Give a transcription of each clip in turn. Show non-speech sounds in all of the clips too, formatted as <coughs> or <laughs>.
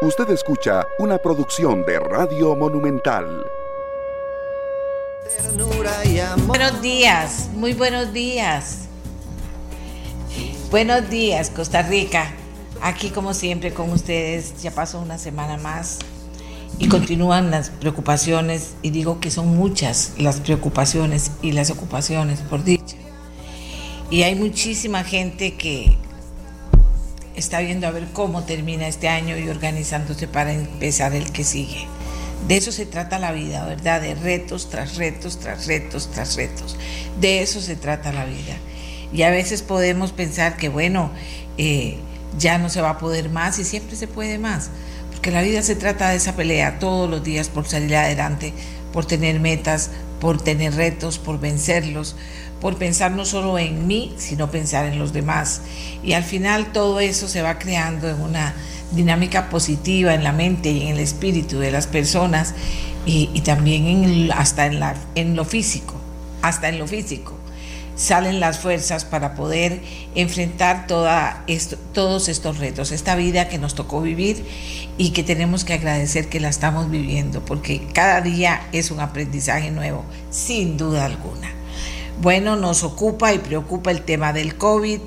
Usted escucha una producción de Radio Monumental. Buenos días, muy buenos días. Buenos días, Costa Rica. Aquí como siempre con ustedes, ya pasó una semana más y continúan las preocupaciones, y digo que son muchas las preocupaciones y las ocupaciones, por dicha. Y hay muchísima gente que está viendo a ver cómo termina este año y organizándose para empezar el que sigue. De eso se trata la vida, ¿verdad? De retos tras retos, tras retos, tras retos. De eso se trata la vida. Y a veces podemos pensar que, bueno, eh, ya no se va a poder más y siempre se puede más. Porque la vida se trata de esa pelea todos los días por salir adelante, por tener metas, por tener retos, por vencerlos, por pensar no solo en mí, sino pensar en los demás. Y al final todo eso se va creando en una dinámica positiva en la mente y en el espíritu de las personas y, también hasta en, lo físico, hasta en lo físico. Salen las fuerzas para poder enfrentar todos estos retos, esta vida que nos tocó vivir y que tenemos que agradecer que la estamos viviendo, porque cada día es un aprendizaje nuevo, sin duda alguna. Bueno, nos ocupa y preocupa el tema del COVID.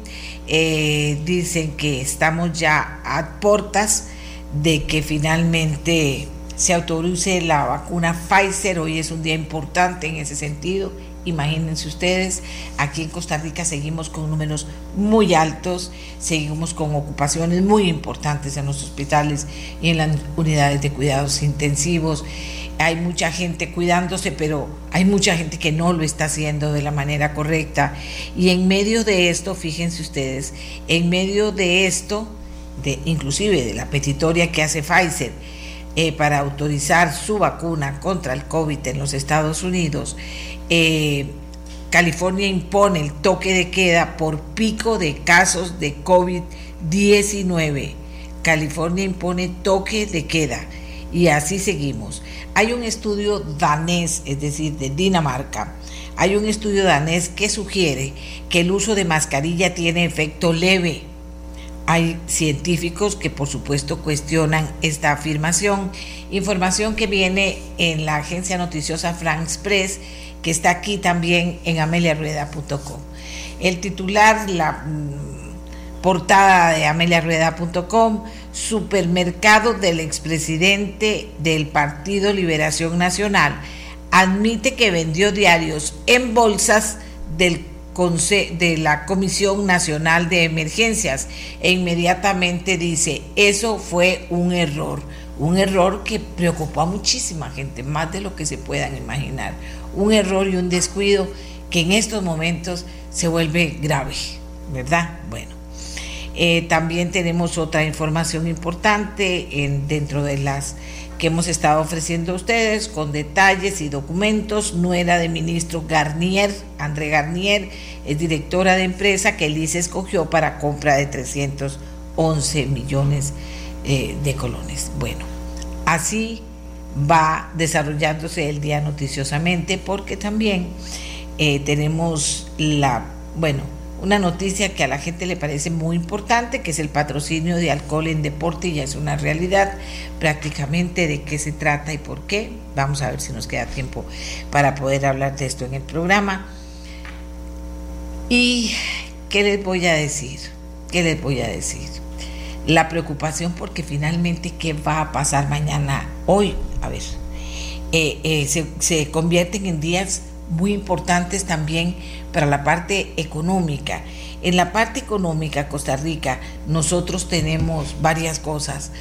Eh, dicen que estamos ya a puertas de que finalmente se autorice la vacuna Pfizer. Hoy es un día importante en ese sentido. Imagínense ustedes, aquí en Costa Rica seguimos con números muy altos, seguimos con ocupaciones muy importantes en los hospitales y en las unidades de cuidados intensivos hay mucha gente cuidándose, pero hay mucha gente que no lo está haciendo de la manera correcta. Y en medio de esto, fíjense ustedes, en medio de esto, de, inclusive de la petitoria que hace Pfizer eh, para autorizar su vacuna contra el COVID en los Estados Unidos, eh, California impone el toque de queda por pico de casos de COVID-19. California impone toque de queda y así seguimos. Hay un estudio danés, es decir, de Dinamarca, hay un estudio danés que sugiere que el uso de mascarilla tiene efecto leve. Hay científicos que por supuesto cuestionan esta afirmación. Información que viene en la agencia noticiosa France Press, que está aquí también en ameliarueda.com. El titular, la mm, portada de ameliarueda.com, supermercado del expresidente del Partido Liberación Nacional, admite que vendió diarios en bolsas del de la Comisión Nacional de Emergencias e inmediatamente dice, eso fue un error, un error que preocupó a muchísima gente, más de lo que se puedan imaginar, un error y un descuido que en estos momentos se vuelve grave, ¿verdad? Bueno. Eh, también tenemos otra información importante en, dentro de las que hemos estado ofreciendo a ustedes con detalles y documentos. Nuera de ministro Garnier, André Garnier, es directora de empresa que el escogió para compra de 311 millones eh, de colones. Bueno, así va desarrollándose el día noticiosamente porque también eh, tenemos la, bueno, una noticia que a la gente le parece muy importante, que es el patrocinio de alcohol en deporte, ya es una realidad prácticamente de qué se trata y por qué. Vamos a ver si nos queda tiempo para poder hablar de esto en el programa. ¿Y qué les voy a decir? ¿Qué les voy a decir? La preocupación porque finalmente qué va a pasar mañana, hoy, a ver, eh, eh, se, se convierten en días muy importantes también para la parte económica. En la parte económica, Costa Rica, nosotros tenemos varias cosas.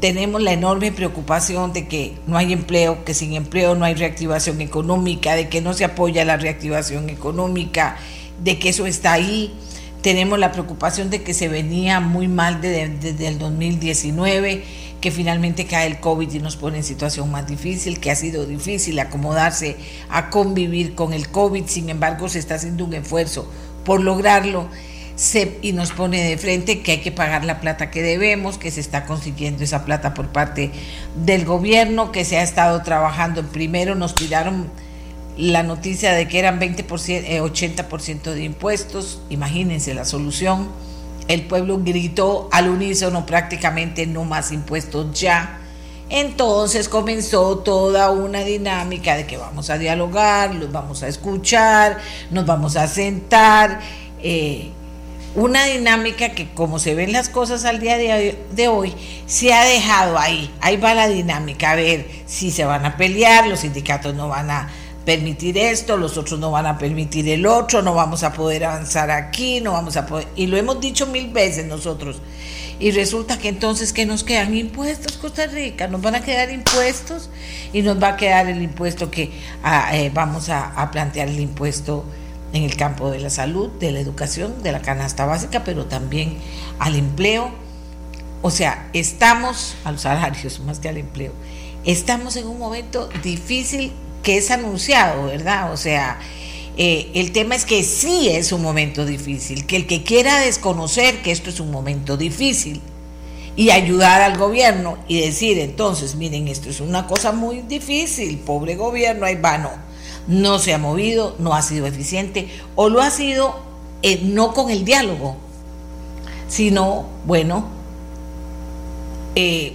Tenemos la enorme preocupación de que no hay empleo, que sin empleo no hay reactivación económica, de que no se apoya la reactivación económica, de que eso está ahí. Tenemos la preocupación de que se venía muy mal desde, el 2019 que finalmente cae el COVID y nos pone en situación más difícil, que ha sido difícil acomodarse a convivir con el COVID, sin embargo se está haciendo un esfuerzo por lograrlo. Y nos pone de frente que hay que pagar la plata que debemos, que se está consiguiendo esa plata por parte del gobierno, que se ha estado trabajando. Primero nos tiraron la noticia de que eran 20%, 80% eh, de impuestos, imagínense la solución el pueblo gritó al unísono prácticamente no más impuestos ya. Entonces comenzó toda una dinámica de que vamos a dialogar, los vamos a escuchar, nos vamos a sentar. Eh, una dinámica que como se ven las cosas al día de hoy, se ha dejado ahí. Ahí va la dinámica, a ver si se van a pelear, los sindicatos no van a permitir esto, los otros no van a permitir el otro, no vamos a poder avanzar aquí, no vamos a poder, y lo hemos dicho mil veces nosotros. Y resulta que entonces que nos quedan impuestos Costa Rica, nos van a quedar impuestos y nos va a quedar el impuesto que ah, eh, vamos a, a plantear el impuesto en el campo de la salud, de la educación, de la canasta básica, pero también al empleo. O sea, estamos a los salarios más que al empleo. Estamos en un momento difícil que es anunciado, ¿verdad? O sea, eh, el tema es que sí es un momento difícil, que el que quiera desconocer que esto es un momento difícil y ayudar al gobierno y decir entonces, miren, esto es una cosa muy difícil, pobre gobierno, ahí va, no, no se ha movido, no ha sido eficiente o lo ha sido eh, no con el diálogo, sino, bueno, eh,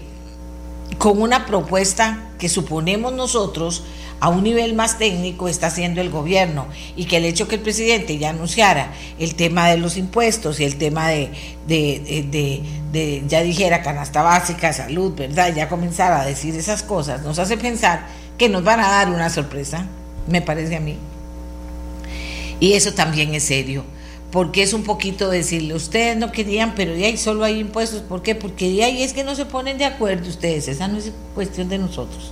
con una propuesta que suponemos nosotros a un nivel más técnico está haciendo el gobierno y que el hecho que el presidente ya anunciara el tema de los impuestos y el tema de, ya dijera, canasta básica, salud, ¿verdad? Ya comenzara a decir esas cosas, nos hace pensar que nos van a dar una sorpresa, me parece a mí. Y eso también es serio porque es un poquito decirle, ustedes no querían, pero de ahí solo hay impuestos, ¿por qué? Porque de ahí es que no se ponen de acuerdo ustedes, esa no es cuestión de nosotros.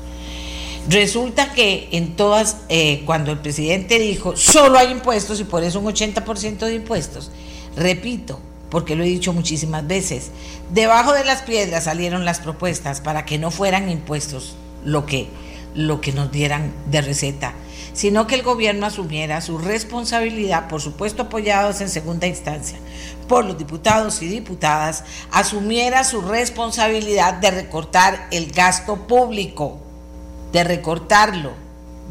Resulta que en todas, eh, cuando el presidente dijo, solo hay impuestos y por eso un 80% de impuestos, repito, porque lo he dicho muchísimas veces, debajo de las piedras salieron las propuestas para que no fueran impuestos lo que, lo que nos dieran de receta, sino que el gobierno asumiera su responsabilidad, por supuesto apoyados en segunda instancia por los diputados y diputadas, asumiera su responsabilidad de recortar el gasto público de recortarlo,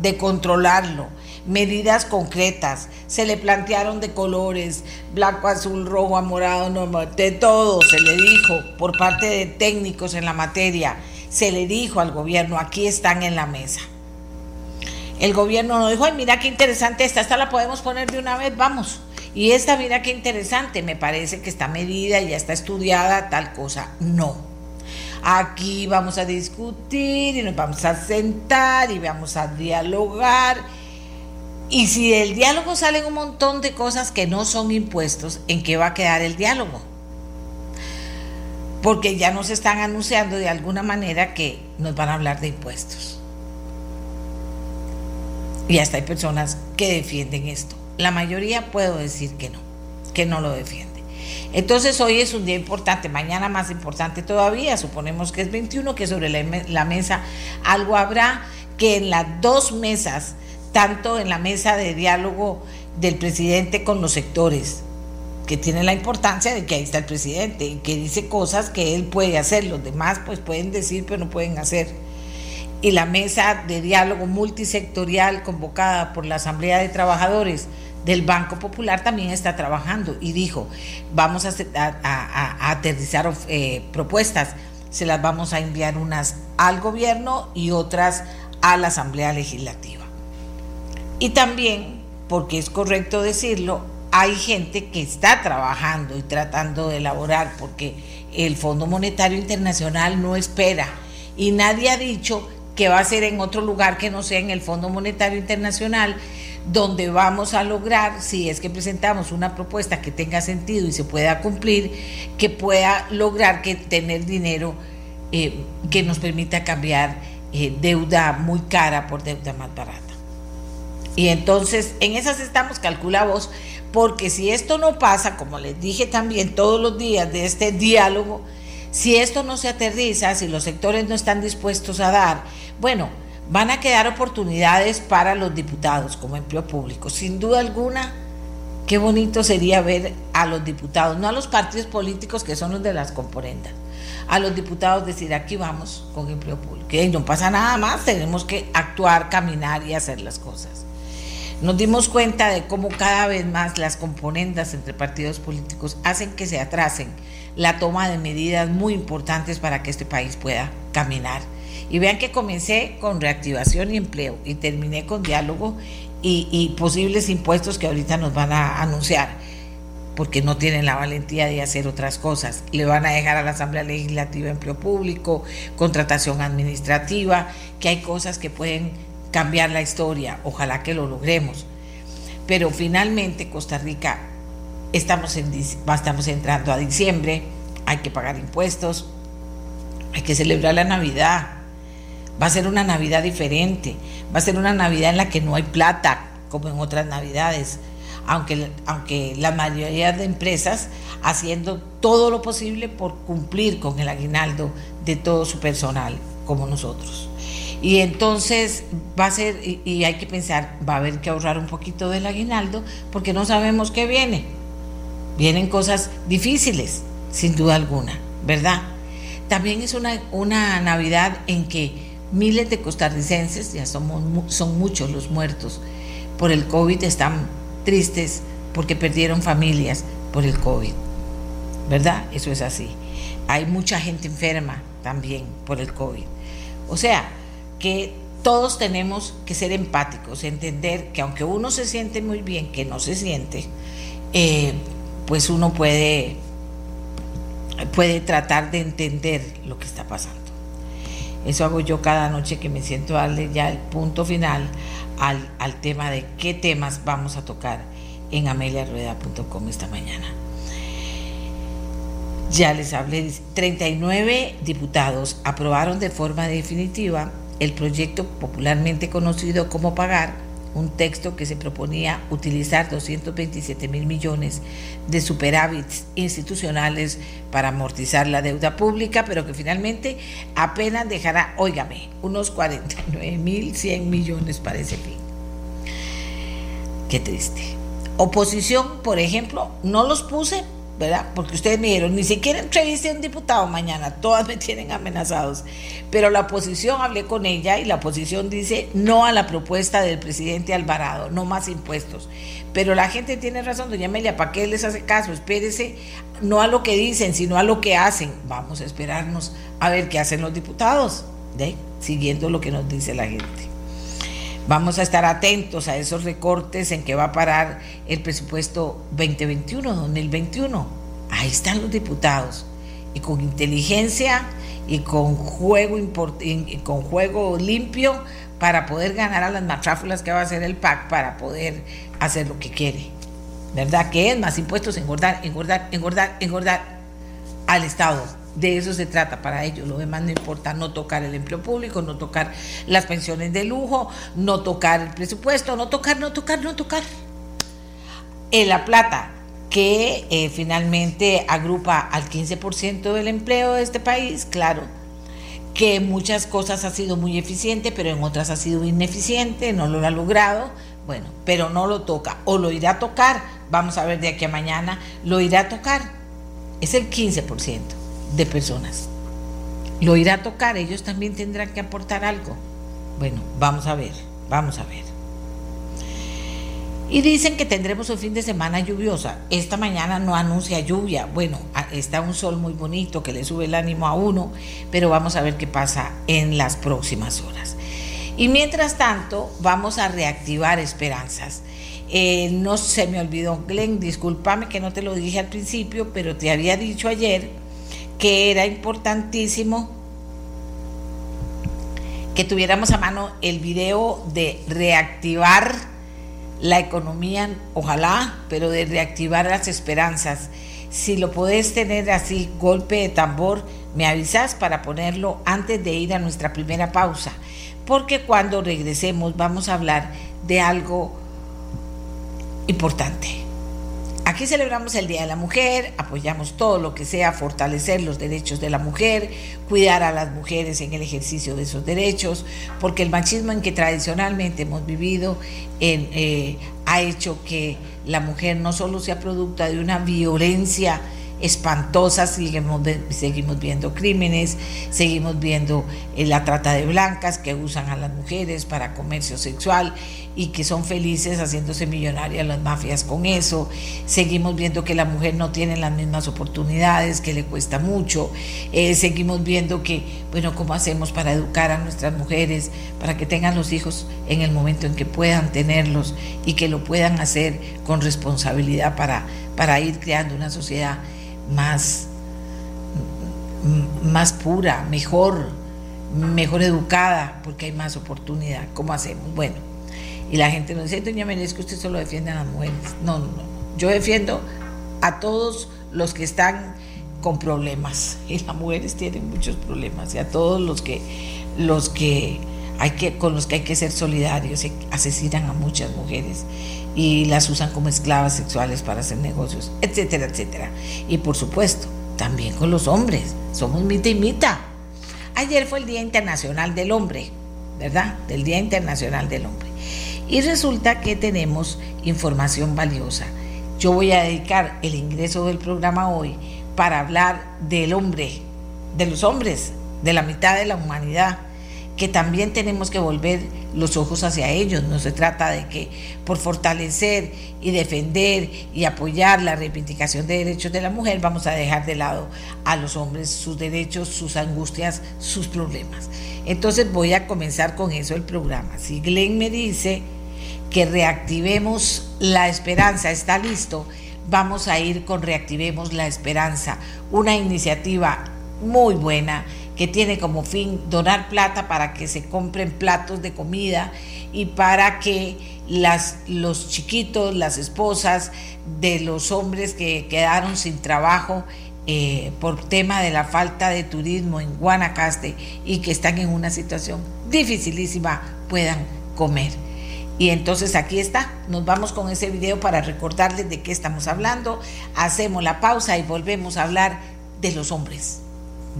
de controlarlo, medidas concretas, se le plantearon de colores, blanco, azul, rojo, morado, de todo se le dijo por parte de técnicos en la materia, se le dijo al gobierno, aquí están en la mesa. El gobierno no dijo, ay, mira qué interesante esta, esta la podemos poner de una vez, vamos. Y esta, mira qué interesante, me parece que está medida ya está estudiada, tal cosa. No Aquí vamos a discutir y nos vamos a sentar y vamos a dialogar. Y si del diálogo salen un montón de cosas que no son impuestos, ¿en qué va a quedar el diálogo? Porque ya nos están anunciando de alguna manera que nos van a hablar de impuestos. Y hasta hay personas que defienden esto. La mayoría puedo decir que no, que no lo defienden. Entonces hoy es un día importante, mañana más importante todavía, suponemos que es 21, que sobre la, mesa algo habrá, que en las dos mesas, tanto en la mesa de diálogo del presidente con los sectores, que tiene la importancia de que ahí está el presidente y que dice cosas que él puede hacer, los demás pues pueden decir pero no pueden hacer. Y la mesa de diálogo multisectorial convocada por la Asamblea de Trabajadores, del Banco Popular también está trabajando y dijo, vamos a, a, aterrizar eh, propuestas, se las vamos a enviar unas al gobierno y otras a la Asamblea Legislativa. Y también, porque es correcto decirlo, hay gente que está trabajando y tratando de elaborar, porque el Fondo Monetario Internacional no espera y nadie ha dicho que va a ser en otro lugar que no sea en el Fondo Monetario Internacional donde vamos a lograr, si es que presentamos una propuesta que tenga sentido y se pueda cumplir, que pueda lograr que tener dinero eh, que nos permita cambiar eh, deuda muy cara por deuda más barata. Y entonces, en esas estamos, calcula vos, porque si esto no pasa, como les dije también todos los días de este diálogo, si esto no se aterriza, si los sectores no están dispuestos a dar, bueno, van a quedar oportunidades para los diputados como empleo público. Sin duda alguna, qué bonito sería ver a los diputados, no a los partidos políticos que son los de las componendas, a los diputados decir aquí vamos con empleo público. Y no pasa nada más, tenemos que actuar, caminar y hacer las cosas. nos dimos cuenta de cómo cada vez más las componendas entre partidos políticos hacen que se atrasen la toma de medidas muy importantes para que este país pueda caminar. Y vean que comencé con reactivación y empleo y terminé con diálogo y, posibles impuestos que ahorita nos van a anunciar porque no tienen la valentía de hacer otras cosas. Le van a dejar a la Asamblea Legislativa empleo público, contratación administrativa, que hay cosas que pueden cambiar la historia. Ojalá que lo logremos. Pero finalmente Costa Rica estamos, en, estamos entrando a diciembre, hay que pagar impuestos, hay que celebrar la Navidad. Va a ser una Navidad diferente, va a ser una Navidad en la que no hay plata, como en otras Navidades aunque, aunque la mayoría de empresas haciendo todo lo posible por cumplir con el aguinaldo de todo su personal, como nosotros. Y entonces va a ser, y, hay que pensar, va a haber que ahorrar un poquito del aguinaldo porque no sabemos qué viene. Vienen cosas difíciles, sin duda alguna, ¿verdad? También es una, una Navidad en que miles de costarricenses, ya somos, son muchos los muertos por el COVID, están tristes porque perdieron familias por el COVID. ¿Verdad? Eso es así. Hay mucha gente enferma también por el COVID. O sea, que todos tenemos que ser empáticos, entender que aunque uno se siente muy bien, que no se siente, eh, pues uno puede, puede tratar de entender lo que está pasando. Eso hago yo cada noche que me siento a darle ya el punto final al, tema de qué temas vamos a tocar en ameliarueda.com esta mañana. Ya les hablé, 39 diputados aprobaron de forma definitiva el proyecto popularmente conocido como Pagar, un texto que se proponía utilizar 227 mil millones de superávits institucionales para amortizar la deuda pública, pero que finalmente apenas dejará, óigame, unos 49 mil 100 millones para ese fin. Qué triste. Oposición, por ejemplo, no los puse ¿verdad? Porque ustedes me dijeron, ni siquiera entrevisté a un diputado mañana, todas me tienen amenazados. Pero la oposición, hablé con ella y la oposición dice no a la propuesta del presidente Alvarado, no más impuestos. Pero la gente tiene razón, doña Amelia, ¿para qué les hace caso? Espérese, no a lo que dicen, sino a lo que hacen. Vamos a esperarnos a ver qué hacen los diputados, siguiendo lo que nos dice la gente. Vamos a estar atentos a esos recortes en que va a parar el presupuesto 2021, 2021. Ahí están los diputados. Y con inteligencia y con juego, con juego limpio para poder ganar a las matráfulas que va a hacer el PAC para poder hacer lo que quiere. ¿Verdad? Que es más impuestos, engordar, engordar, engordar, engordar al Estado de eso se trata para ellos. Lo demás no importa, no tocar el empleo público, no tocar las pensiones de lujo, no tocar el presupuesto, no tocar, no tocar, no tocar. En La Plata, que eh, finalmente agrupa al 15% del empleo de este país, claro, que en muchas cosas ha sido muy eficiente, pero en otras ha sido ineficiente, no lo ha logrado, bueno, pero no lo toca, o lo irá a tocar, vamos a ver de aquí a mañana, lo irá a tocar, es el 15% de personas. Lo irá a tocar, ellos también tendrán que aportar algo. Bueno, vamos a ver, vamos a ver. Y dicen que tendremos un fin de semana lluviosa. Esta mañana no anuncia lluvia. Bueno, está un sol muy bonito que le sube el ánimo a uno, pero vamos a ver qué pasa en las próximas horas. Y mientras tanto, vamos a reactivar esperanzas. Eh, no se me olvidó, Glenn, discúlpame que no te lo dije al principio, pero te había dicho ayer que era importantísimo que tuviéramos a mano el video de reactivar la economía, ojalá, pero de reactivar las esperanzas. Si lo podés tener así, golpe de tambor, me avisas para ponerlo antes de ir a nuestra primera pausa, porque cuando regresemos vamos a hablar de algo importante. Aquí celebramos el Día de la Mujer, apoyamos todo lo que sea fortalecer los derechos de la mujer, cuidar a las mujeres en el ejercicio de esos derechos, porque el machismo en que tradicionalmente hemos vivido eh, ha hecho que la mujer no solo sea producto de una violencia espantosas, seguimos, seguimos viendo crímenes, seguimos viendo eh, la trata de blancas que usan a las mujeres para comercio sexual y que son felices haciéndose millonarias las mafias con eso. Seguimos viendo que la mujer no tiene las mismas oportunidades, que le cuesta mucho. Eh, seguimos viendo que, bueno, ¿cómo hacemos para educar a nuestras mujeres, para que tengan los hijos en el momento en que puedan tenerlos y que lo puedan hacer con responsabilidad para, para ir creando una sociedad más, más pura, mejor, mejor educada, porque hay más oportunidad. ¿Cómo hacemos? Bueno, y la gente nos dice, doña Menes, que usted solo defiende a las mujeres. No, no, no. Yo defiendo a todos los que están con problemas. <laughs> Y las mujeres tienen muchos problemas. Y a todos los que, los que hay que, con los que hay que ser solidarios. Asesinan a muchas mujeres y las usan como esclavas sexuales para hacer negocios, etcétera, etcétera. Y por supuesto, también con los hombres. Somos mita y mita. Ayer fue el Día Internacional del Hombre, ¿verdad? Del Día Internacional del Hombre. Y resulta que tenemos información valiosa. Yo voy a dedicar el ingreso del programa hoy para hablar del hombre, de los hombres, de la mitad de la humanidad que también tenemos que volver los ojos hacia ellos. No se trata de que por fortalecer y defender y apoyar la reivindicación de derechos de la mujer vamos a dejar de lado a los hombres, sus derechos, sus angustias, sus problemas. Entonces voy a comenzar con eso el programa. Si Glenn me dice que reactivemos la esperanza, está listo, vamos a ir con Reactivemos la Esperanza, una iniciativa muy buena que tiene como fin donar plata para que se compren platos de comida y para que las, los chiquitos, las esposas de los hombres que quedaron sin trabajo eh, por tema de la falta de turismo en Guanacaste y que están en una situación dificilísima puedan comer. Y entonces aquí está, nos vamos con ese video para recordarles de qué estamos hablando, hacemos la pausa y volvemos a hablar de los hombres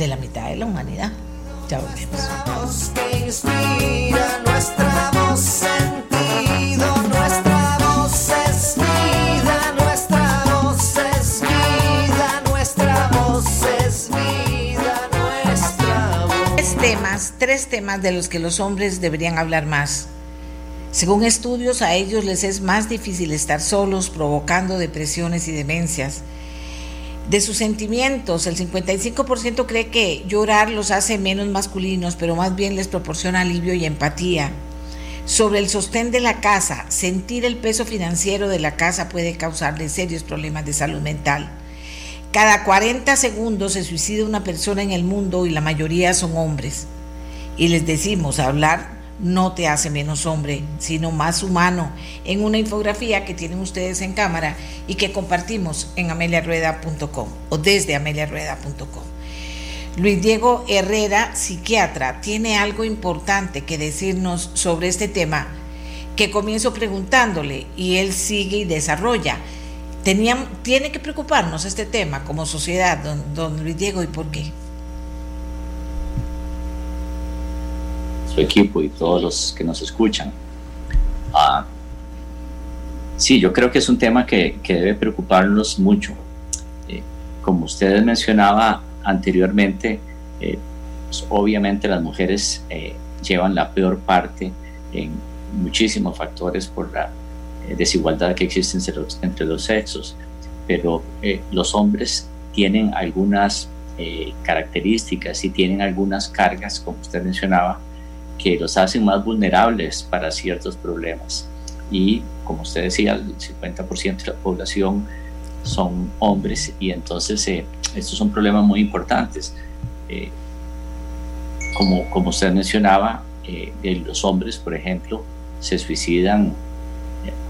de la mitad de la humanidad. Ya volvemos. Temas, tres temas de los que los hombres deberían hablar más. Según estudios, a ellos les es más difícil estar solos, provocando depresiones y demencias de sus sentimientos. El 55% cree que llorar los hace menos masculinos, pero más bien les proporciona alivio y empatía. Sobre el sostén de la casa, sentir el peso financiero de la casa puede causarle serios problemas de salud mental. Cada 40 segundos se suicida una persona en el mundo y la mayoría son hombres. Y les decimos, hablar no te hace menos hombre, sino más humano, en una infografía que tienen ustedes en cámara y que compartimos en ameliarueda.com o desde ameliarueda.com. Luis Diego Herrera, psiquiatra, tiene algo importante que decirnos sobre este tema que comienzo preguntándole y él sigue y desarrolla. tiene que preocuparnos este tema como sociedad, don, don Luis Diego, ¿y por qué? Su equipo y todos los que nos escuchan. Ah, sí, yo creo que es un tema que, que debe preocuparnos mucho. Eh, como ustedes mencionaba anteriormente, eh, pues, obviamente las mujeres eh, llevan la peor parte en muchísimos factores por la desigualdad que existe entre los, entre los sexos, pero los hombres tienen algunas características y tienen algunas cargas, como usted mencionaba, que los hacen más vulnerables para ciertos problemas. Y como usted decía, el 50% de la población son hombres y entonces eh, estos son problemas muy importantes. Eh, como, como usted mencionaba, eh, los hombres, por ejemplo, se suicidan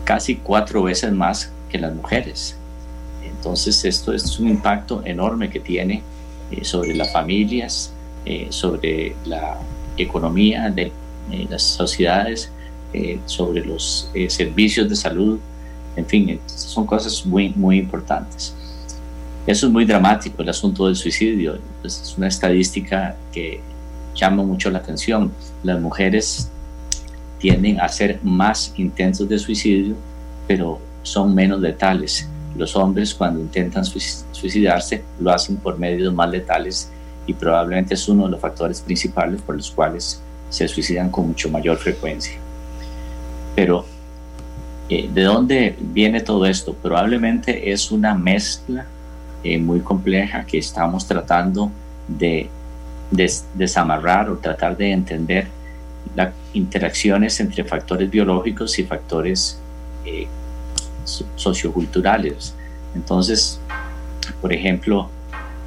casi cuatro veces más que las mujeres. Entonces esto es un impacto enorme que tiene sobre las familias, sobre la economía de eh, las sociedades, eh, sobre los eh, servicios de salud, en fin, son cosas muy, muy importantes. Eso es muy dramático, el asunto del suicidio. Pues, es una estadística que llama mucho la atención. Las mujeres tienden a ser más intensos de suicidio, pero son menos letales. los hombres cuando intentan suicidarse lo hacen por medios más letales y probablemente es uno de los factores principales por los cuales se suicidan con mucho mayor frecuencia. Pero, eh, ¿de dónde viene todo esto? Probablemente es una mezcla eh, muy compleja que estamos tratando de desamarrar o tratar de entender las interacciones entre factores biológicos y factores eh, socioculturales. Entonces, por ejemplo,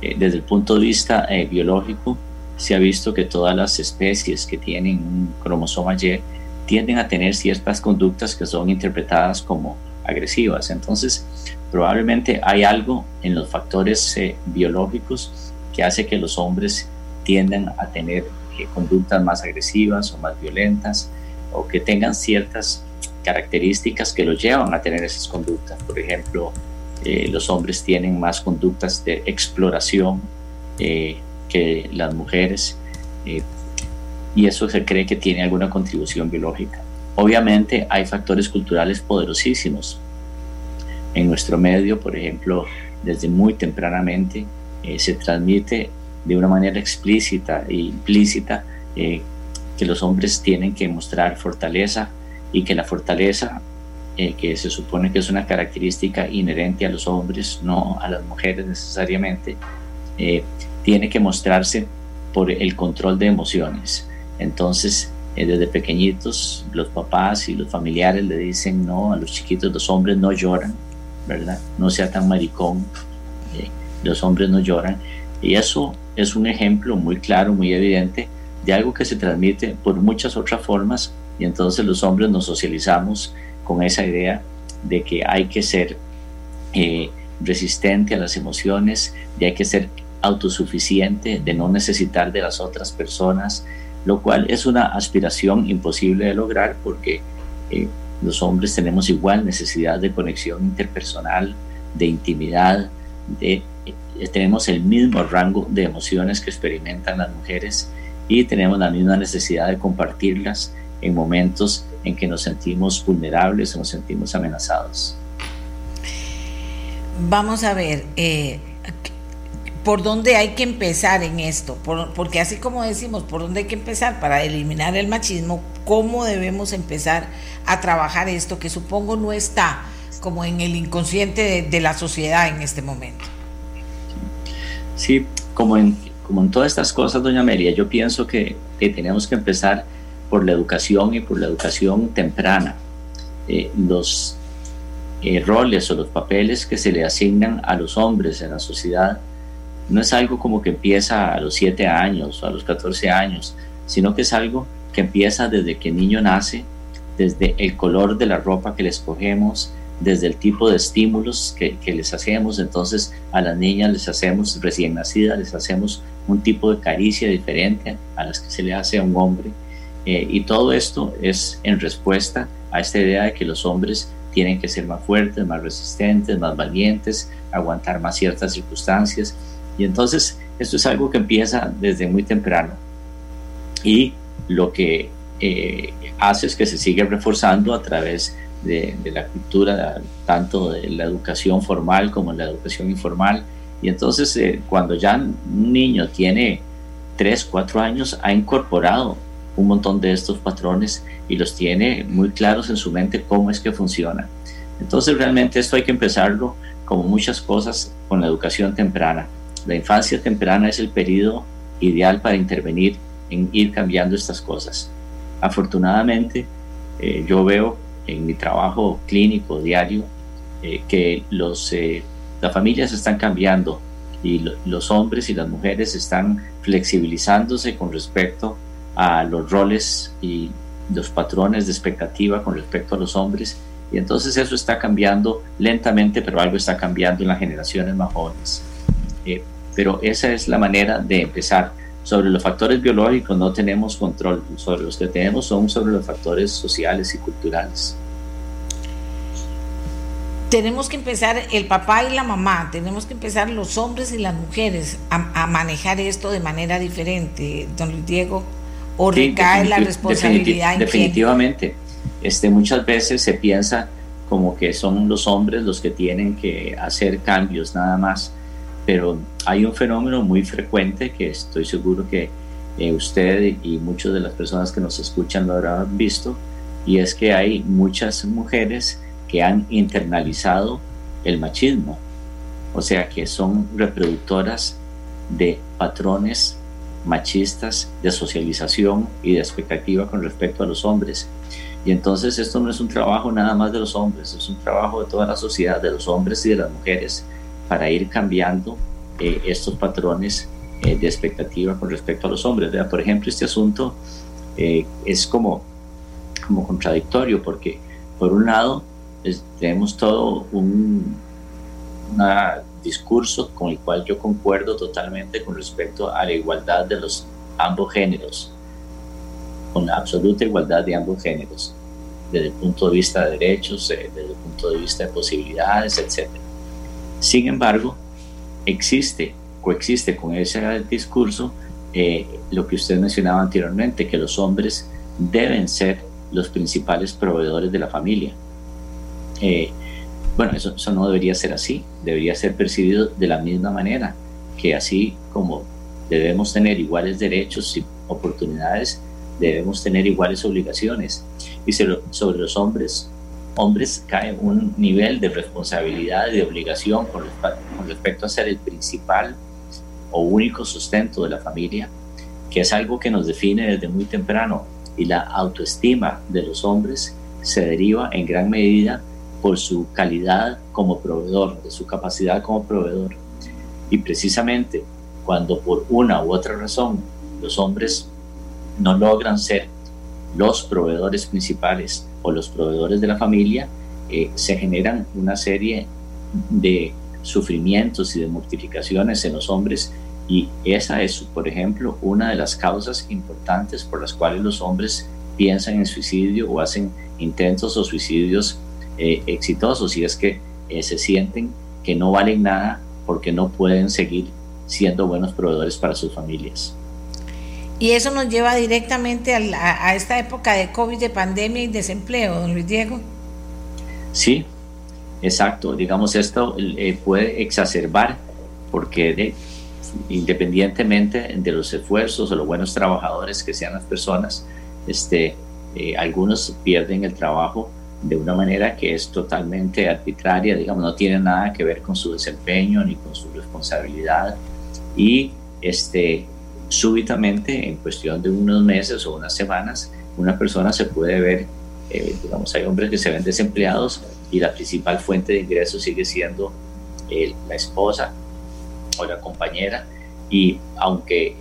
eh, desde el punto de vista eh, biológico, se ha visto que todas las especies que tienen un cromosoma Y tienden a tener ciertas conductas que son interpretadas como agresivas. Entonces, probablemente hay algo en los factores biológicos que hace que los hombres tiendan a tener conductas más agresivas o más violentas o que tengan ciertas características que los llevan a tener esas conductas. Por ejemplo, eh, los hombres tienen más conductas de exploración eh, que las mujeres eh, y eso se cree que tiene alguna contribución biológica. Obviamente hay factores culturales poderosísimos. En nuestro medio, por ejemplo, desde muy tempranamente se transmite de una manera explícita e implícita que los hombres tienen que mostrar fortaleza y que la fortaleza, eh, que se supone que es una característica inherente a los hombres, no a las mujeres necesariamente, eh, tiene que mostrarse por el control de emociones. Entonces, eh, desde pequeñitos, los papás y los familiares le dicen, no, a los chiquitos los hombres no lloran, ¿verdad? No sea tan maricón, los hombres no lloran. Y eso es un ejemplo muy claro, muy evidente de algo que se transmite por muchas otras formas y entonces los hombres nos socializamos con esa idea de que hay que ser eh, resistente a las emociones, de hay que ser autosuficiente, de no necesitar de las otras personas, lo cual es una aspiración imposible de lograr porque eh, los hombres tenemos igual necesidad de conexión interpersonal, de intimidad, de, eh, tenemos el mismo rango de emociones que experimentan las mujeres y tenemos la misma necesidad de compartirlas en momentos en que nos sentimos vulnerables o nos sentimos amenazados. Vamos a ver, eh, ¿por dónde hay que empezar en esto? porque así como decimos, ¿por dónde hay que empezar para eliminar el machismo? ¿Cómo debemos empezar a trabajar esto que supongo no está como en el inconsciente de, la sociedad en este momento? Sí, como en, como en todas estas cosas, doña María, yo pienso que, que tenemos que empezar por la educación y por la educación temprana. Eh, los eh, roles o los papeles que se le asignan a los hombres en la sociedad no es algo como que empieza a los 7 años o a los 14 años, sino que es algo que empieza desde que el niño nace, desde el color de la ropa que le escogemos, desde el tipo de estímulos que, que, les hacemos. Entonces a las niñas les hacemos, recién nacidas, les hacemos un tipo de caricia diferente a las que se le hace a un hombre. Eh, y todo esto es en respuesta a esta idea de que los hombres tienen que ser más fuertes, más resistentes, más valientes, aguantar más ciertas circunstancias. Y entonces esto es algo que empieza desde muy temprano. Y lo que eh, hace es que se sigue reforzando a través de, la cultura, tanto de la educación formal como la educación informal. Y entonces eh, cuando ya un niño tiene 3, 4 años, ha incorporado un montón de estos patrones y los tiene muy claros en su mente cómo es que funciona. Entonces realmente esto hay que empezarlo como muchas cosas con la educación temprana. La infancia temprana es el periodo ideal para intervenir en ir cambiando estas cosas. Afortunadamente, eh, yo veo en mi trabajo clínico diario eh, que los, eh, las familias están cambiando y los hombres y las mujeres están flexibilizándose con respecto a los roles y los patrones de expectativa con respecto a los hombres. Y entonces eso está cambiando lentamente, pero algo está cambiando en las generaciones más jóvenes. Eh, pero esa es la manera de empezar. Sobre los factores biológicos no tenemos control, sobre los que tenemos son sobre los factores sociales y culturales. Tenemos que empezar el papá y la mamá, tenemos que empezar los hombres y las mujeres a, a manejar esto de manera diferente. Don Luis Diego o recae la responsabilidad definitivamente este muchas veces se piensa como que son los hombres los que tienen que hacer cambios nada más. Pero hay un fenómeno muy frecuente que estoy seguro que eh, usted y muchas de las personas que nos escuchan lo habrán visto, y es que hay muchas mujeres que han internalizado el machismo, o sea que son reproductoras de patrones machistas de socialización y de expectativa con respecto a los hombres. Y entonces esto no es un trabajo nada más de los hombres, es un trabajo de toda la sociedad, de los hombres y de las mujeres, para ir cambiando eh, estos patrones eh, de expectativa con respecto a los hombres. Por ejemplo, este asunto eh, es como, como contradictorio porque por un lado tenemos todo un discurso con el cual yo concuerdo totalmente con respecto a la igualdad de los ambos géneros, con la absoluta igualdad de ambos géneros, desde el punto de vista de derechos, eh, desde el punto de vista de posibilidades, etc. Sin embargo, existe, coexiste con ese discurso eh, lo que usted mencionaba anteriormente, que los hombres deben ser los principales proveedores de la familia. Eh, bueno, eso, no debería ser así, debería ser percibido de la misma manera, que así como debemos tener iguales derechos y oportunidades, debemos tener iguales obligaciones. Y sobre los hombres, hombres cae un nivel de responsabilidad y de obligación con, respecto a ser el principal o único sustento de la familia, que es algo que nos define desde muy temprano. Y la autoestima de los hombres se deriva en gran medida por su calidad como proveedor, de su capacidad como proveedor. Y precisamente cuando por una u otra razón los hombres no logran ser los proveedores principales o los proveedores de la familia, eh, se generan una serie de sufrimientos y de mortificaciones en los hombres y esa es, por ejemplo, una de las causas importantes por las cuales los hombres piensan en suicidio o hacen intentos o suicidios eh, exitosos y es que eh, se sienten que no valen nada porque no pueden seguir siendo buenos proveedores para sus familias. Y eso nos lleva directamente a, esta época de COVID, de pandemia y desempleo, don Luis Diego. Sí, exacto. Digamos, esto eh, puede exacerbar porque independientemente de los esfuerzos o los buenos trabajadores que sean las personas, este, eh, algunos pierden el trabajo de una manera que es totalmente arbitraria, digamos, no tiene nada que ver con su desempeño ni con su responsabilidad y este, súbitamente, en cuestión de unos meses o unas semanas, una persona se puede ver, eh, digamos, hay hombres que se ven desempleados y la principal fuente de ingresos sigue siendo la esposa o la compañera. Y aunque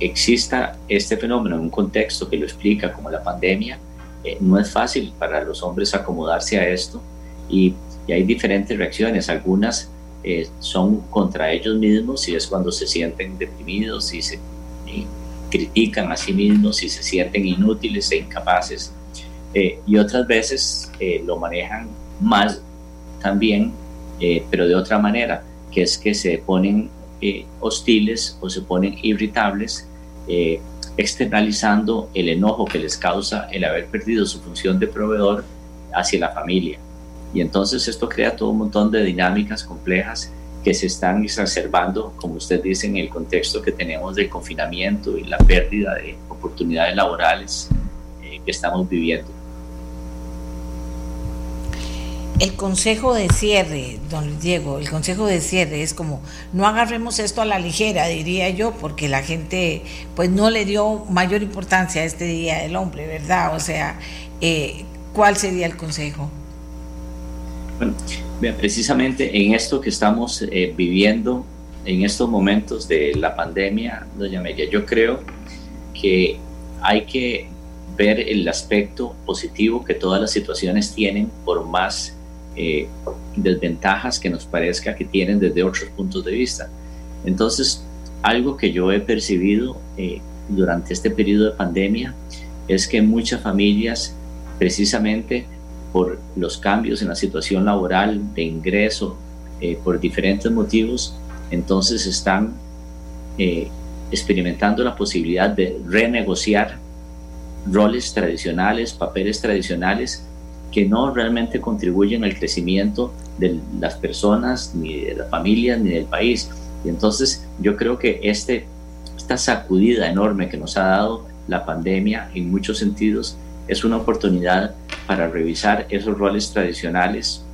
exista este fenómeno en un contexto que lo explica como la pandemia, eh, no es fácil para los hombres acomodarse a esto y, hay diferentes reacciones. Algunas eh, son contra ellos mismos y es cuando se sienten deprimidos y se critican a sí mismos y se sienten inútiles e incapaces. Eh, y otras veces lo manejan más también, pero de otra manera, que es que se ponen hostiles o se ponen irritables, externalizando el enojo que les causa el haber perdido su función de proveedor hacia la familia. Y entonces esto crea todo un montón de dinámicas complejas que se están exacerbando, como usted dice, en el contexto que tenemos del confinamiento y la pérdida de oportunidades laborales eh, que estamos viviendo. El consejo de cierre, don Diego, el consejo de cierre es como, no agarremos esto a la ligera, diría yo, porque la gente pues no le dio mayor importancia a este Día del Hombre, ¿verdad? O sea, eh, ¿cuál sería el consejo? Bueno, precisamente en esto que estamos eh, viviendo, en estos momentos de la pandemia, doña Amelia, yo creo que hay que ver el aspecto positivo que todas las situaciones tienen, por más eh, desventajas que nos parezca que tienen desde otros puntos de vista. Entonces, algo que yo he percibido eh, durante este periodo de pandemia es que muchas familias precisamente por los cambios en la situación laboral, de ingreso, eh, por diferentes motivos, entonces están eh, experimentando la posibilidad de renegociar roles tradicionales, papeles tradicionales que no realmente contribuyen al crecimiento de las personas, ni de las familias, ni del país. Y entonces yo creo que este, esta sacudida enorme que nos ha dado la pandemia en muchos sentidos es una oportunidad para revisar esos roles tradicionales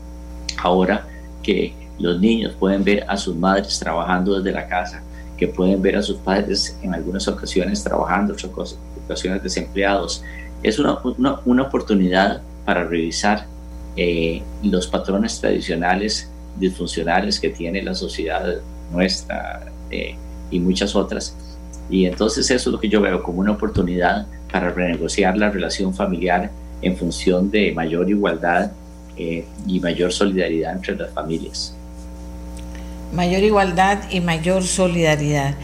ahora que los niños pueden ver a sus madres trabajando desde la casa, que pueden ver a sus padres en algunas ocasiones trabajando, otras ocasiones desempleados. Es una, una, oportunidad para revisar eh, los patrones tradicionales disfuncionales que tiene la sociedad nuestra eh, y muchas otras. Y entonces eso es lo que yo veo como una oportunidad para renegociar la relación familiar en función de mayor igualdad eh, y mayor solidaridad entre las familias mayor igualdad y mayor solidaridad.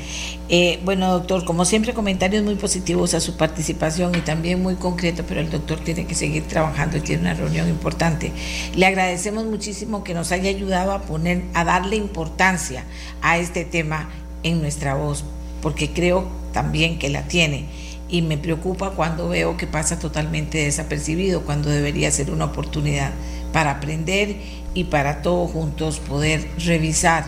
Eh, bueno, doctor, como siempre, comentarios muy positivos a su participación y también muy concreto, pero el doctor tiene que seguir trabajando y tiene una reunión importante. Le agradecemos muchísimo que nos haya ayudado a poner, a darle importancia a este tema en nuestra voz, porque creo también que la tiene. Y me preocupa cuando veo que pasa totalmente desapercibido, cuando debería ser una oportunidad para aprender y para todos juntos poder revisar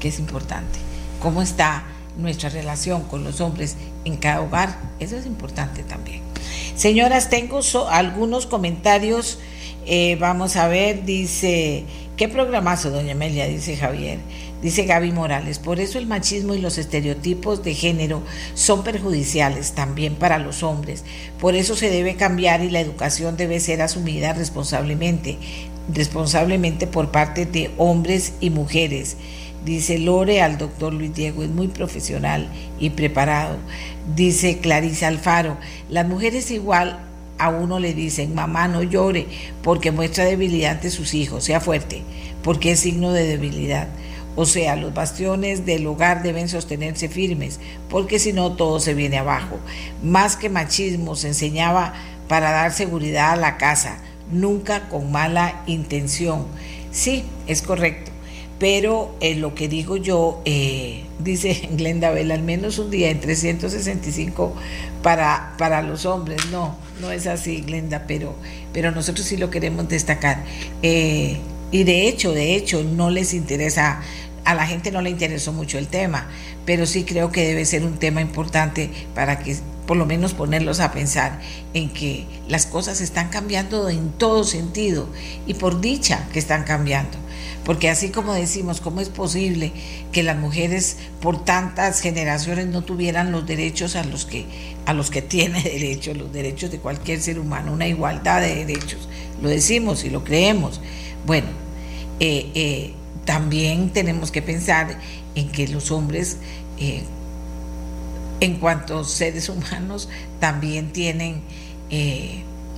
que es importante. ¿Cómo está nuestra relación con los hombres en cada hogar? Eso es importante también. Señoras, tengo algunos comentarios. Eh, vamos a ver, dice, ¿qué programazo, doña Amelia? Dice Javier. Dice Gaby Morales, por eso el machismo y los estereotipos de género son perjudiciales también para los hombres. Por eso se debe cambiar y la educación debe ser asumida responsablemente, responsablemente por parte de hombres y mujeres. Dice Lore al doctor Luis Diego, es muy profesional y preparado. Dice Clarice Alfaro, las mujeres igual a uno le dicen, mamá no llore porque muestra debilidad ante sus hijos, sea fuerte, porque es signo de debilidad. O sea, los bastiones del hogar deben sostenerse firmes, porque si no todo se viene abajo. Más que machismo, se enseñaba para dar seguridad a la casa, nunca con mala intención. Sí, es correcto pero eh, lo que digo yo, eh, dice <laughs> Glenda Bell, al menos un día en 365 para, para los hombres. No, no es así, Glenda, pero, pero nosotros sí lo queremos destacar. Eh, y de hecho, de hecho, no les interesa, a la gente no le interesó mucho el tema, pero sí creo que debe ser un tema importante para que por lo menos ponerlos a pensar en que las cosas están cambiando en todo sentido y por dicha que están cambiando porque así como decimos, ¿cómo es posible que las mujeres por tantas generaciones no tuvieran los derechos a los que, a los que tiene <laughs> derecho, los derechos de cualquier ser humano, una igualdad de derechos? Lo decimos y lo creemos. Bueno, eh, eh, también tenemos que pensar en que los hombres, eh, en cuanto a seres humanos, también tienen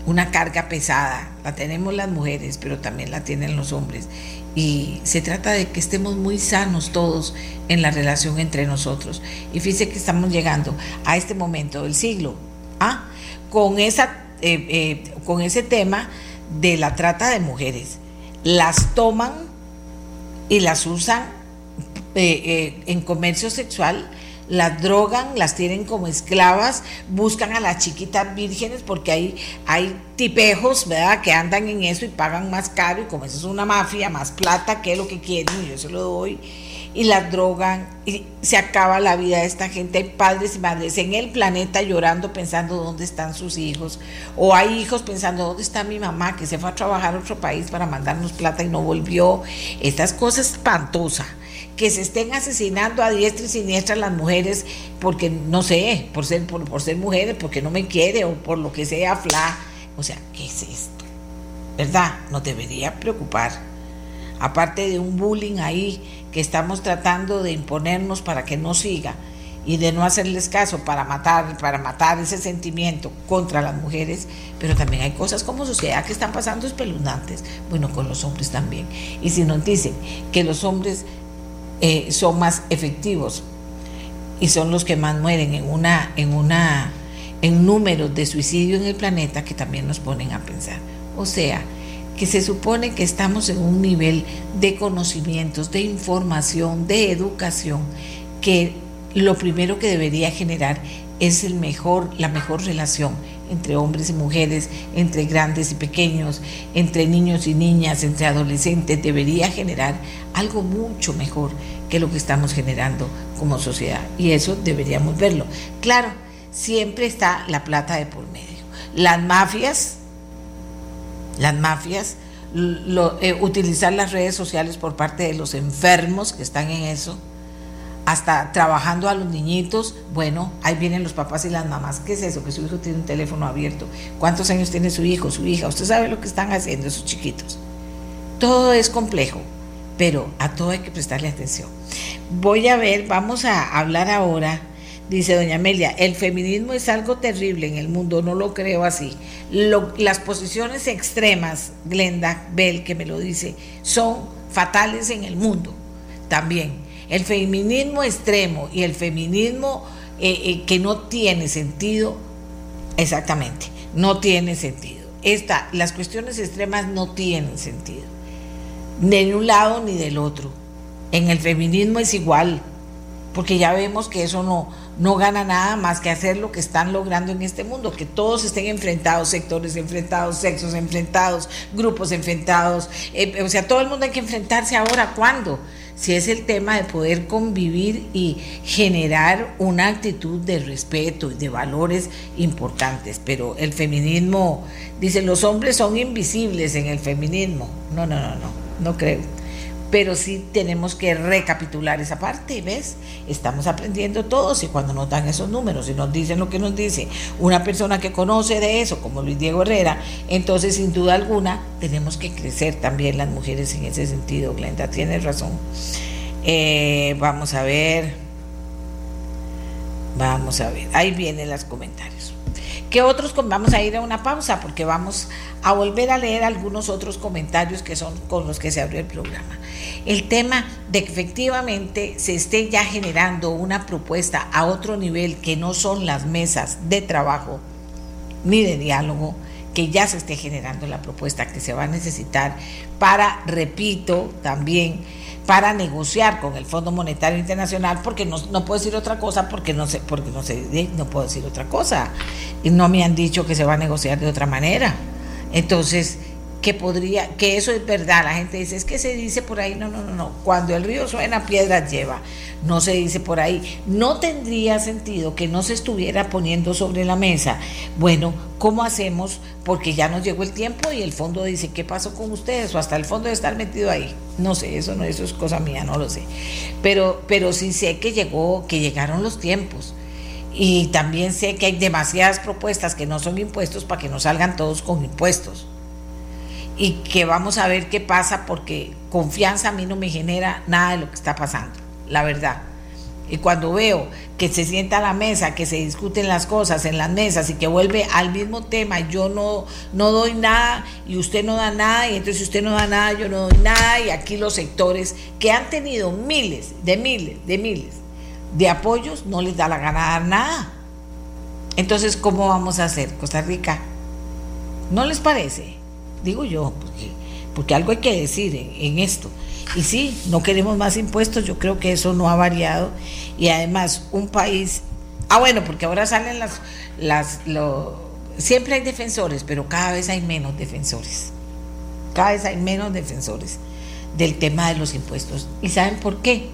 una carga pesada. La tenemos las mujeres, pero también la tienen los hombres y se trata de que estemos muy sanos todos en la relación entre nosotros. Y fíjese que estamos llegando a este momento del siglo, ¿ah? con, esa, eh, eh, con ese tema de la trata de mujeres. Las toman y las usan eh, en comercio sexual las drogan, las tienen como esclavas, buscan a las chiquitas vírgenes porque hay, hay tipejos, ¿verdad?, que andan en eso y pagan más caro y como eso es una mafia, más plata, que lo que quieren y yo se lo doy y las drogan y se acaba la vida de esta gente. Hay padres y madres en el planeta llorando pensando dónde están sus hijos o hay hijos pensando dónde está mi mamá que se fue a trabajar a otro país para mandarnos plata y no volvió. Estas cosas espantosas que se estén asesinando a diestra y siniestra las mujeres porque, no sé, por ser, por, ser mujeres, porque no me quiere o por lo que sea, fla. O sea, ¿qué es esto? ¿Verdad? Nos debería preocupar. Aparte de un bullying ahí que estamos tratando de imponernos para que no siga y de no hacerles caso para matar, para matar ese sentimiento contra las mujeres, pero también hay cosas como sociedad que están pasando espeluznantes, bueno, con los hombres también. Y si nos dicen que los hombres eh, son más efectivos y son los que más mueren en una en una en números de suicidio en el planeta que también nos ponen a pensar. O sea, que se supone que estamos en un nivel de conocimientos, de información, de educación, que, lo primero que debería generar es el mejor, la mejor relación entre hombres y mujeres, entre grandes y pequeños, entre niños y niñas, entre adolescentes, debería generar algo mucho mejor que lo que estamos generando como sociedad. Y eso deberíamos verlo. Claro, siempre está la plata de por medio. Las mafias, las mafias, eh, utilizar las redes sociales por parte de los enfermos que están en eso, hasta trabajando a los niñitos, bueno, ahí vienen los papás y las mamás. ¿Qué es eso? Que su hijo tiene un teléfono abierto. ¿Cuántos años tiene su hijo, su hija? Usted sabe lo que están haciendo esos chiquitos. Todo es complejo, pero a todo hay que prestarle atención. Voy a ver, vamos a hablar ahora, dice doña Amelia, el feminismo es algo terrible en el mundo, no lo creo así. las posiciones extremas, Glenda Bell, que me lo dice, son fatales en el mundo también el feminismo extremo y el feminismo eh, eh, que no tiene sentido, exactamente, no tiene sentido. Esta, las cuestiones extremas no tienen sentido, ni de un lado ni del otro. En el feminismo es igual, porque ya vemos que eso no, no gana nada más que hacer lo que están logrando en este mundo, que todos estén enfrentados, sectores enfrentados, sexos enfrentados, grupos enfrentados, eh, o sea, todo el mundo hay que enfrentarse ahora, ¿cuándo? Si es el tema de poder convivir y generar una actitud de respeto y de valores importantes. Pero el feminismo, dice, los hombres son invisibles en el feminismo. No, no, no, no, no creo pero sí tenemos que recapitular esa parte, ¿ves? Estamos aprendiendo todos y cuando nos dan esos números y nos dicen lo que nos dice una persona que conoce de eso, como Luis Diego Herrera, entonces sin duda alguna tenemos que crecer también las mujeres en ese sentido, Glenda, tienes razón. Eh, vamos a ver, vamos a ver, ahí vienen los comentarios. ¿Qué otros? Vamos a ir a una pausa porque vamos a volver a leer algunos otros comentarios que son con los que se abrió el programa. El tema de que efectivamente se esté ya generando una propuesta a otro nivel que no son las mesas de trabajo ni de diálogo, que ya se esté generando la propuesta que se va a necesitar para, repito, también para negociar con el Fondo Monetario Internacional, porque no, no puedo decir otra cosa, porque no sé, porque no sé, no puedo decir otra cosa. Y no me han dicho que se va a negociar de otra manera. Entonces, que podría, que eso es verdad, la gente dice, es que se dice por ahí, no, no, no, no, cuando el río suena, piedras lleva, no se dice por ahí, no tendría sentido que no se estuviera poniendo sobre la mesa, bueno, ¿cómo hacemos? Porque ya nos llegó el tiempo y el fondo dice, ¿qué pasó con ustedes? O hasta el fondo de estar metido ahí, no sé, eso no, eso es cosa mía, no lo sé, pero, pero sí sé que llegó, que llegaron los tiempos. Y también sé que hay demasiadas propuestas que no son impuestos para que no salgan todos con impuestos y que vamos a ver qué pasa porque confianza a mí no me genera nada de lo que está pasando, la verdad. Y cuando veo que se sienta a la mesa, que se discuten las cosas en las mesas y que vuelve al mismo tema, yo no, no doy nada y usted no da nada, y entonces usted no da nada, yo no doy nada, y aquí los sectores que han tenido miles, de miles, de miles de apoyos, no les da la gana dar nada. Entonces, ¿cómo vamos a hacer, Costa Rica? ¿No les parece? Digo yo, porque, porque algo hay que decir en, esto. Y sí, no queremos más impuestos, yo creo que eso no ha variado. Y además, un país. Ah, bueno, porque ahora salen las. las lo, siempre hay defensores, pero cada vez hay menos defensores. Cada vez hay menos defensores del tema de los impuestos. ¿Y saben por qué?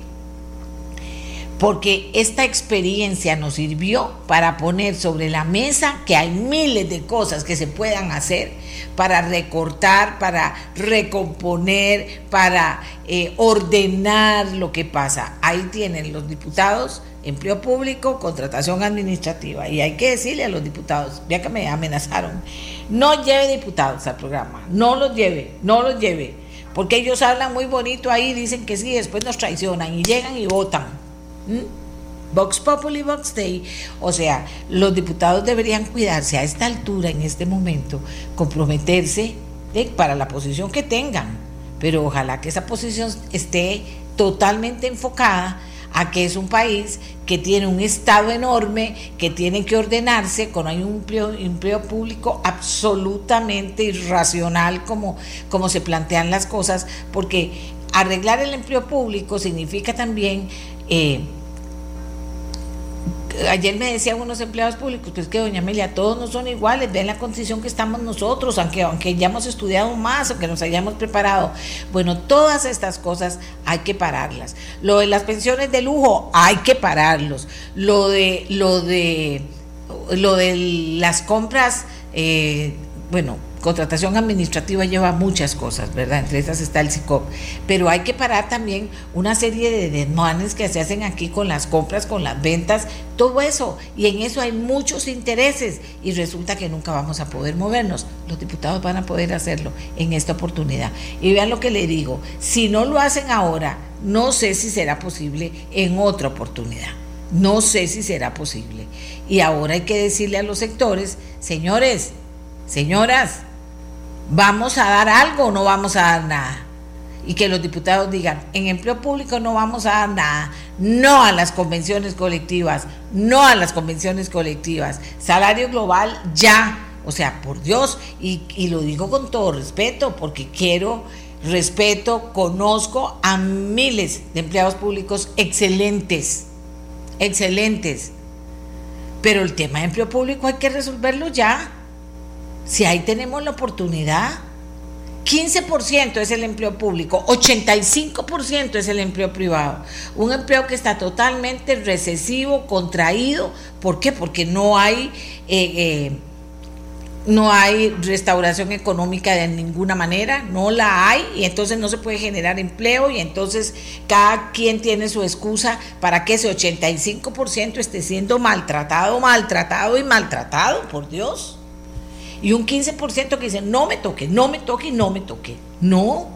Porque esta experiencia nos sirvió para poner sobre la mesa que hay miles de cosas que se puedan hacer para recortar, para recomponer, para eh, ordenar lo que pasa. Ahí tienen los diputados, empleo público, contratación administrativa. Y hay que decirle a los diputados, ya que me amenazaron, no lleve diputados al programa, no los lleve, no los lleve, porque ellos hablan muy bonito ahí, dicen que sí, después nos traicionan y llegan y votan. ¿Mm? Vox Populi, Vox Day. O sea, los diputados deberían cuidarse a esta altura, en este momento, comprometerse eh, para la posición que tengan. Pero ojalá que esa posición esté totalmente enfocada a que es un país que tiene un Estado enorme, que tiene que ordenarse, con hay un empleo, público absolutamente irracional como, como se plantean las cosas, porque arreglar el empleo público significa también... Eh, ayer me decían unos empleados públicos, pues que doña Amelia, todos no son iguales, ven la condición que estamos nosotros, aunque, aunque ya hemos estudiado más, aunque nos hayamos preparado. Bueno, todas estas cosas hay que pararlas. Lo de las pensiones de lujo, hay que pararlos. Lo de, lo de, lo de las compras, eh, bueno, contratación administrativa lleva muchas cosas, ¿verdad? Entre esas está el SICOP. Pero hay que parar también una serie de desmanes que se hacen aquí con las compras, con las ventas, todo eso. Y en eso hay muchos intereses y resulta que nunca vamos a poder movernos. Los diputados van a poder hacerlo en esta oportunidad. Y vean lo que le digo, si no lo hacen ahora, no sé si será posible en otra oportunidad. No sé si será posible. Y ahora hay que decirle a los sectores, señores, señoras, ¿Vamos a dar algo o no vamos a dar nada? Y que los diputados digan, en empleo público no vamos a dar nada, no a las convenciones colectivas, no a las convenciones colectivas, salario global ya, o sea, por Dios, y, y lo digo con todo respeto, porque quiero, respeto, conozco a miles de empleados públicos excelentes, excelentes, pero el tema de empleo público hay que resolverlo ya si ahí tenemos la oportunidad, 15% es el empleo público, 85% es el empleo privado. Un empleo que está totalmente recesivo, contraído. ¿Por qué? Porque no hay, eh, eh, no hay restauración económica de ninguna manera, no la hay y entonces no se puede generar empleo y entonces cada quien tiene su excusa para que ese 85% esté siendo maltratado, maltratado y maltratado, por Dios y un 15% que dice, no me toque, no me toque no me toque. No,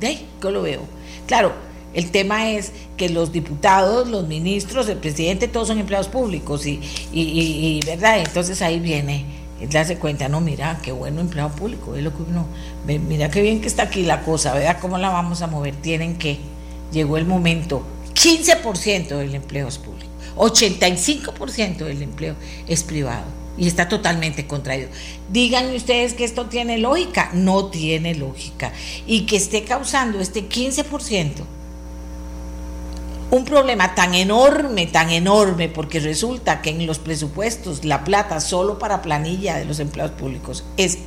de ahí yo lo veo. Claro, el tema es que los diputados, los ministros, el presidente, todos son empleados públicos y, y, ¿verdad? Entonces ahí viene, darse cuenta, no, mira, qué bueno empleado público, es lo que uno, mira qué bien que está aquí la cosa, ¿verdad? ¿Cómo la vamos a mover? Tienen que, llegó el momento, 15% del empleo es público, 85% del empleo es privado y está totalmente contraído. Díganme ustedes que esto tiene lógica, no tiene lógica. Y que esté causando este 15%, un problema tan enorme, tan enorme, porque resulta que en los presupuestos la plata solo para planilla de los empleados públicos es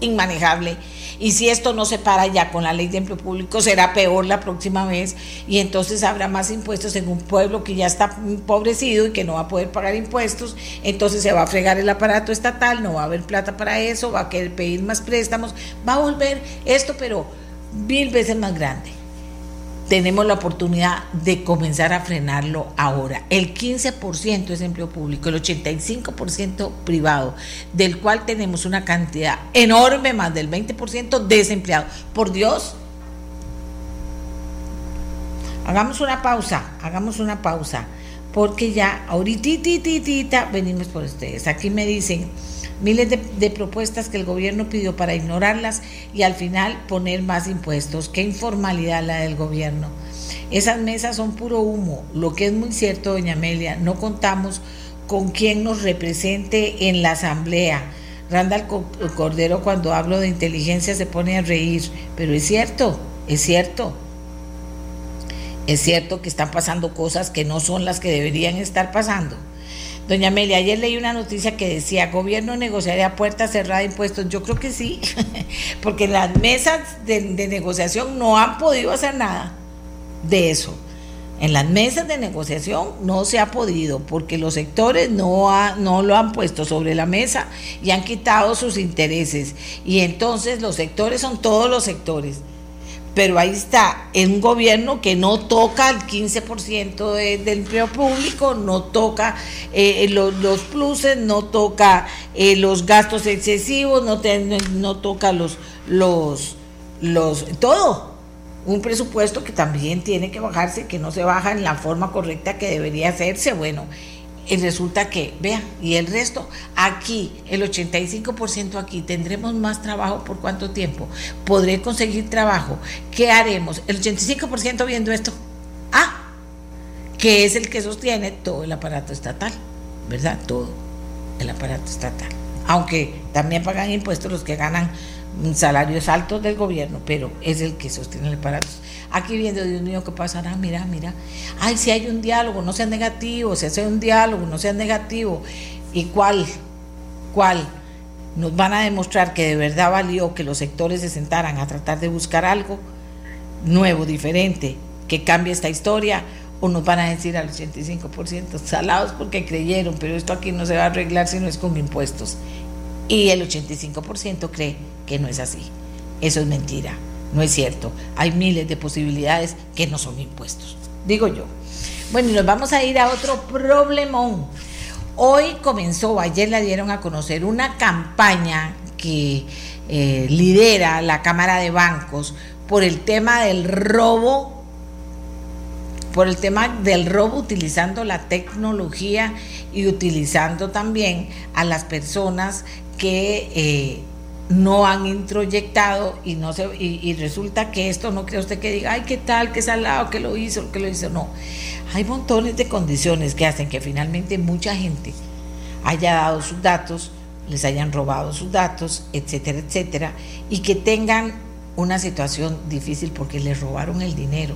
inmanejable. Y si esto no se para ya con la ley de empleo público, será peor la próxima vez. Y entonces habrá más impuestos en un pueblo que ya está empobrecido y que no va a poder pagar impuestos. Entonces se va a fregar el aparato estatal, no va a haber plata para eso, va a querer pedir más préstamos, va a volver esto, pero mil veces más grande tenemos la oportunidad de comenzar a frenarlo ahora. El 15% es empleo público, el 85% privado, del cual tenemos una cantidad enorme, más del 20% desempleado. Por Dios, hagamos una pausa, hagamos una pausa, porque ya ahorita venimos por ustedes. Aquí me dicen miles de, propuestas que el gobierno pidió para ignorarlas y al final poner más impuestos. Qué informalidad la del gobierno. Esas mesas son puro humo. Lo que es muy cierto, doña Amelia, no contamos con quien nos represente en la asamblea. Randall Cordero cuando hablo de inteligencia se pone a reír, pero es cierto, es cierto. Es cierto que están pasando cosas que no son las que deberían estar pasando. Doña Amelia, ayer leí una noticia que decía, gobierno negociaría puerta cerrada impuestos. Yo creo que sí, <laughs> porque las mesas de, negociación no han podido hacer nada de eso. En las mesas de negociación no se ha podido porque los sectores no, no lo han puesto sobre la mesa y han quitado sus intereses. Y entonces los sectores son todos los sectores pero ahí está, en un gobierno que no toca el 15% del empleo público, no toca eh, los, los, pluses, no toca eh, los gastos excesivos, no, no toca los, los, los, todo. Un presupuesto que también tiene que bajarse, que no se baja en la forma correcta que debería hacerse. Bueno, y resulta que, vean, y el resto, aquí, el 85% aquí, tendremos más trabajo por cuánto tiempo, podré conseguir trabajo, ¿qué haremos? El 85% viendo esto, ah, que es el que sostiene todo el aparato estatal, ¿verdad? Todo el aparato estatal. aunque también pagan impuestos los que ganan salarios altos del gobierno, pero es el que sostiene el aparato. Aquí viendo, Dios mío, ¿qué pasará? Mira, mira. Ay, si hay un diálogo, no sea negativo, si hace un diálogo, no sea negativo. ¿Y cuál? ¿Cuál? Nos van a demostrar que de verdad valió que los sectores se sentaran a tratar de buscar algo nuevo, diferente, que cambie esta historia, o nos van a decir al 85% salados porque creyeron, pero esto aquí no se va a arreglar si no es con impuestos. Y el 85% cree que no es así. Eso es mentira, no es cierto. Hay miles de posibilidades que no son impuestos, digo yo. Bueno, y nos vamos a ir a otro problemón. Hoy comenzó, ayer la dieron a conocer una campaña que eh, lidera la Cámara de Bancos por el tema del robo, por el tema del robo utilizando la tecnología y utilizando también a las personas que eh, no han introyectado y no se y, resulta que esto no cree usted que diga ay qué tal qué salado que lo hizo que lo hizo no. Hay montones de condiciones que hacen que finalmente mucha gente haya dado sus datos les hayan robado sus datos etcétera etcétera y que tengan una situación difícil porque les robaron el dinero.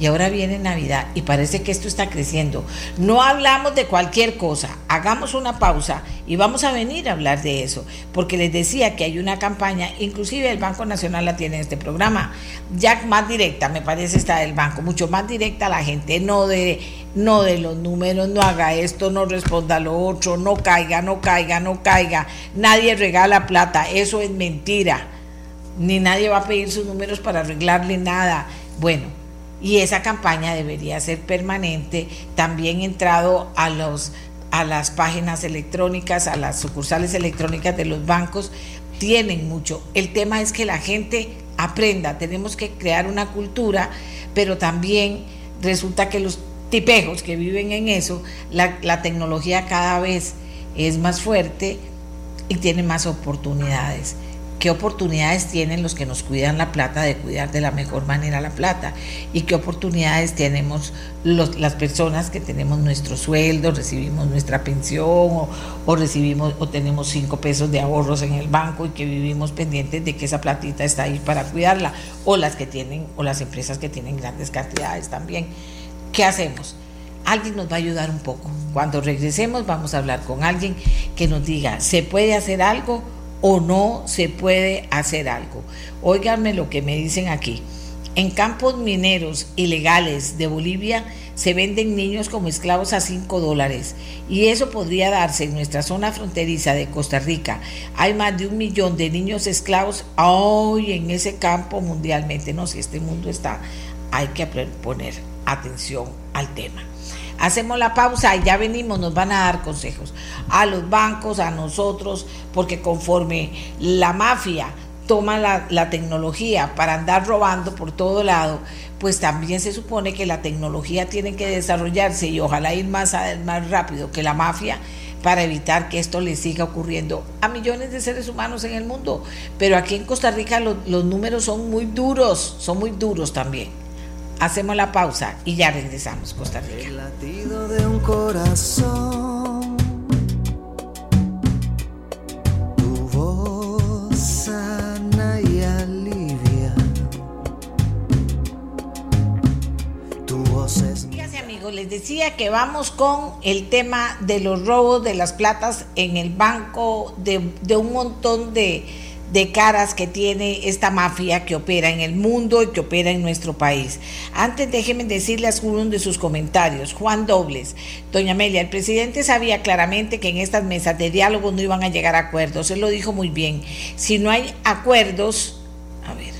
Y ahora viene Navidad y parece que esto está creciendo. No hablamos de cualquier cosa, hagamos una pausa y vamos a venir a hablar de eso, porque les decía que hay una campaña, inclusive el Banco Nacional la tiene en este programa, ya más directa, me parece está del banco, mucho más directa a la gente, no de no de los números, no haga esto, no responda lo otro, no caiga, no caiga, no caiga, nadie regala plata, eso es mentira ni nadie va a pedir sus números para arreglarle nada. Bueno, y esa campaña debería ser permanente, también entrado a los a las páginas electrónicas, a las sucursales electrónicas de los bancos, tienen mucho. El tema es que la gente aprenda, tenemos que crear una cultura, pero también resulta que los tipejos que viven en eso, la, la tecnología cada vez es más fuerte y tiene más oportunidades qué oportunidades tienen los que nos cuidan la plata de cuidar de la mejor manera la plata y qué oportunidades tenemos las personas que tenemos nuestro sueldo, recibimos nuestra pensión o, recibimos o tenemos cinco pesos de ahorros en el banco y que vivimos pendientes de que esa platita está ahí para cuidarla o las que tienen o las empresas que tienen grandes cantidades también. ¿Qué hacemos? alguien nos va a ayudar un poco. Cuando regresemos vamos a hablar con alguien que nos diga, ¿se puede hacer algo o no se puede hacer algo. Óiganme lo que me dicen aquí. En campos mineros ilegales de Bolivia se venden niños como esclavos a 5 dólares y eso podría darse en nuestra zona fronteriza de Costa Rica. Hay más de un millón de niños esclavos hoy en ese campo mundialmente. No, si este mundo está, hay que poner atención al tema. Hacemos la pausa y ya venimos, nos van a dar consejos a los bancos, a nosotros, porque conforme la mafia toma la, tecnología para andar robando por todo lado, pues también se supone que la tecnología tiene que desarrollarse y ojalá ir más, más rápido que la mafia para evitar que esto le siga ocurriendo a millones de seres humanos en el mundo. Pero aquí en Costa Rica los números son muy duros, son muy duros también. Hacemos la pausa y ya regresamos, Costa Rica. El latido de un corazón. Tu voz sana y alivia. Tu voz es. Fíjense, amigos, les decía que vamos con el tema de los robos de las platas en el banco de, de un montón de de caras que tiene esta mafia que opera en el mundo y que opera en nuestro país. Antes déjenme decirles uno de sus comentarios. Juan Dobles, doña Amelia, el presidente sabía claramente que en estas mesas de diálogo no iban a llegar a acuerdos. Él lo dijo muy bien. Si no hay acuerdos, a ver,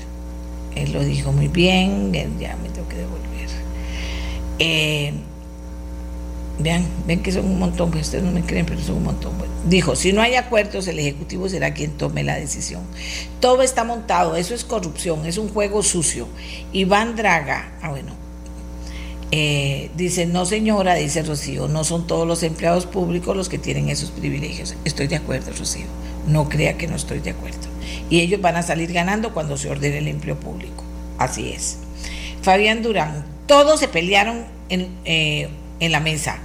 él lo dijo muy bien, ya me tengo que devolver. Eh, Vean, ven que son un montón, pues ustedes no me creen, pero son un montón. Dijo, si no hay acuerdos, el Ejecutivo será quien tome la decisión. Todo está montado, eso es corrupción, es un juego sucio. Iván Draga, ah bueno, eh, dice, no señora, dice Rocío, no son todos los empleados públicos los que tienen esos privilegios. Estoy de acuerdo, Rocío, no crea que no estoy de acuerdo. Y ellos van a salir ganando cuando se ordene el empleo público. Así es. Fabián Durán, todos se pelearon en... Eh, en la mesa.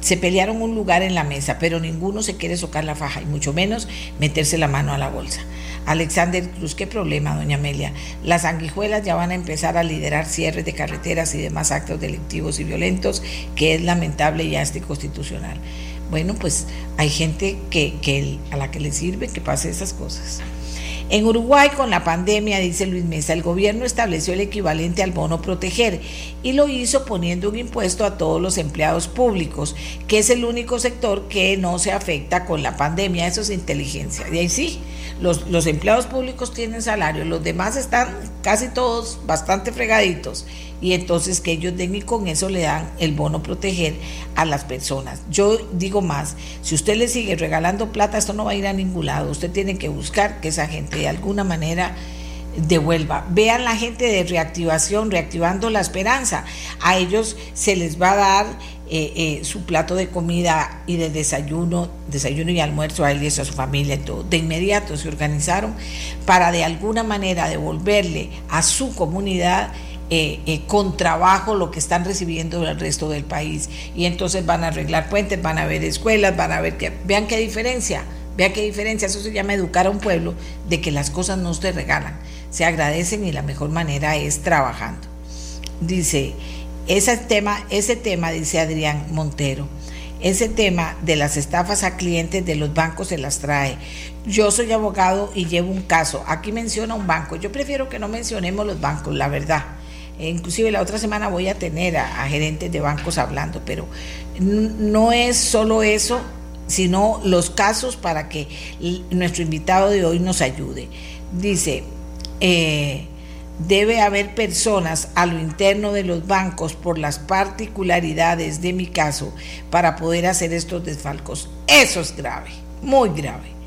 Se pelearon un lugar en la mesa, pero ninguno se quiere socar la faja y mucho menos meterse la mano a la bolsa. Alexander Cruz, qué problema, doña Amelia. Las sanguijuelas ya van a empezar a liderar cierres de carreteras y demás actos delictivos y violentos, que es lamentable y anticonstitucional. Bueno, pues hay gente que, a la que le sirve que pase esas cosas. En Uruguay, con la pandemia, dice Luis Mesa, el gobierno estableció el equivalente al bono proteger y lo hizo poniendo un impuesto a todos los empleados públicos, que es el único sector que no se afecta con la pandemia. Eso es inteligencia. Y ahí sí, los, los empleados públicos tienen salario, los demás están casi todos bastante fregaditos y entonces que ellos den y con eso le dan el bono proteger a las personas. Yo digo más, si usted le sigue regalando plata, esto no va a ir a ningún lado. Usted tiene que buscar que esa gente de alguna manera devuelva. Vean la gente de reactivación, reactivando la esperanza. A ellos se les va a dar eh, eh, su plato de comida y de desayuno, desayuno y almuerzo a él y a su familia todo. De inmediato se organizaron para de alguna manera devolverle a su comunidad eh, con trabajo lo que están recibiendo el resto del país. Y entonces van a arreglar puentes, van a ver escuelas, van a ver que, vean qué diferencia, vean qué diferencia, eso se llama educar a un pueblo de que las cosas no se regalan, se agradecen y la mejor manera es trabajando. Dice, ese tema, ese tema, dice Adrián Montero, ese tema de las estafas a clientes de los bancos se las trae. Yo soy abogado y llevo un caso. Aquí menciona un banco. Yo prefiero que no mencionemos los bancos, la verdad eh, inclusive la otra semana voy a tener a, gerentes de bancos hablando, pero no es solo eso, sino los casos para que nuestro invitado de hoy nos ayude. Dice, eh, debe haber personas a lo interno de los bancos por las particularidades de mi caso para poder hacer estos desfalcos. Eso es grave, muy grave.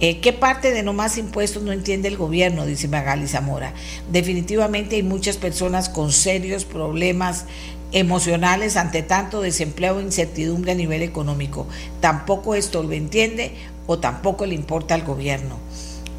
Eh, ¿Qué parte de no más impuestos no entiende el gobierno? Dice Magali Zamora. Definitivamente hay muchas personas con serios problemas emocionales ante tanto desempleo e incertidumbre a nivel económico. Tampoco esto lo entiende o tampoco le importa al gobierno.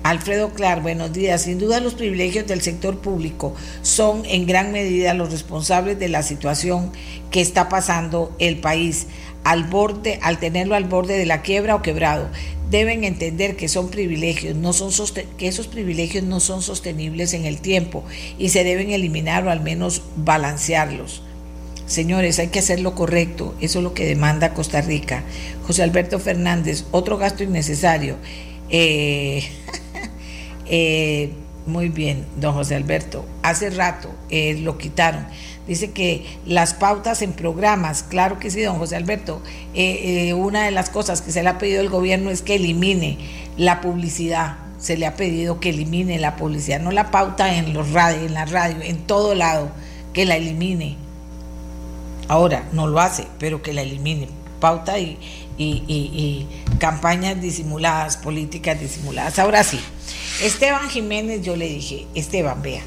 Alfredo Clar, buenos días. Sin duda los privilegios del sector público son en gran medida los responsables de la situación que está pasando el país al borde, al tenerlo al borde de la quiebra o quebrado deben entender que son privilegios, no son que esos privilegios no son sostenibles en el tiempo y se deben eliminar o al menos balancearlos. Señores, hay que hacer lo correcto, eso es lo que demanda Costa Rica. José Alberto Fernández, otro gasto innecesario. Eh, <laughs> eh, muy bien, don José Alberto, hace rato eh, lo quitaron. Dice que las pautas en programas, claro que sí, don José Alberto, eh, una de las cosas que se le ha pedido al gobierno es que elimine la publicidad. Se le ha pedido que elimine la publicidad, no la pauta en los en la radio, en todo lado, que la elimine. Ahora, no lo hace, pero que la elimine. Pauta y, y campañas disimuladas, políticas disimuladas. Ahora sí, Esteban Jiménez, yo le dije, Esteban, vea,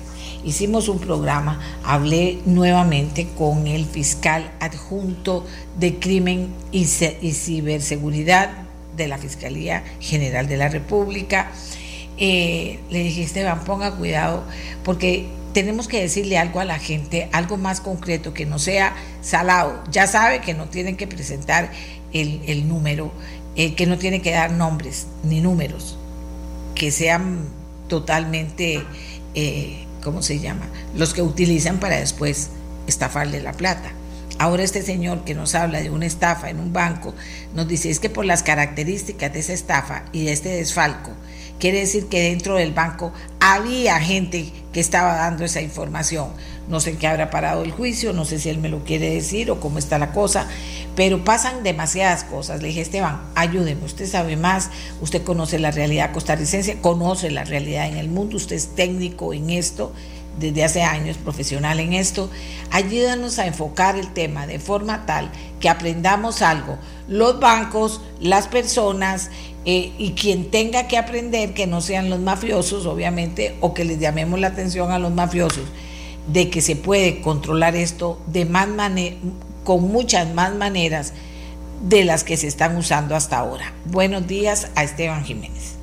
hicimos un programa, hablé nuevamente con el fiscal adjunto de crimen y, ciberseguridad de la Fiscalía General de la República. Eh, le dije, Esteban, ponga cuidado porque tenemos que decirle algo a la gente, algo más concreto, que no sea salado. Ya sabe que no tienen que presentar el, número, eh, que no tiene que dar nombres ni números, que sean totalmente eh, ¿cómo se llama? Los que utilizan para después estafarle la plata. Ahora este señor que nos habla de una estafa en un banco nos dice es que por las características de esa estafa y de este desfalco, quiere decir que dentro del banco había gente que estaba dando esa información. No sé en qué habrá parado el juicio, no sé si él me lo quiere decir o cómo está la cosa, pero pasan demasiadas cosas. Le dije, Esteban, ayúdeme, usted sabe más, usted conoce la realidad costarricense, conoce la realidad en el mundo, usted es técnico en esto desde hace años, profesional en esto, ayúdanos a enfocar el tema de forma tal que aprendamos algo. Los bancos, las personas eh, y quien tenga que aprender que no sean los mafiosos, obviamente, o que les llamemos la atención a los mafiosos de que se puede controlar esto de más con muchas más maneras de las que se están usando hasta ahora. Buenos días a Esteban Jiménez.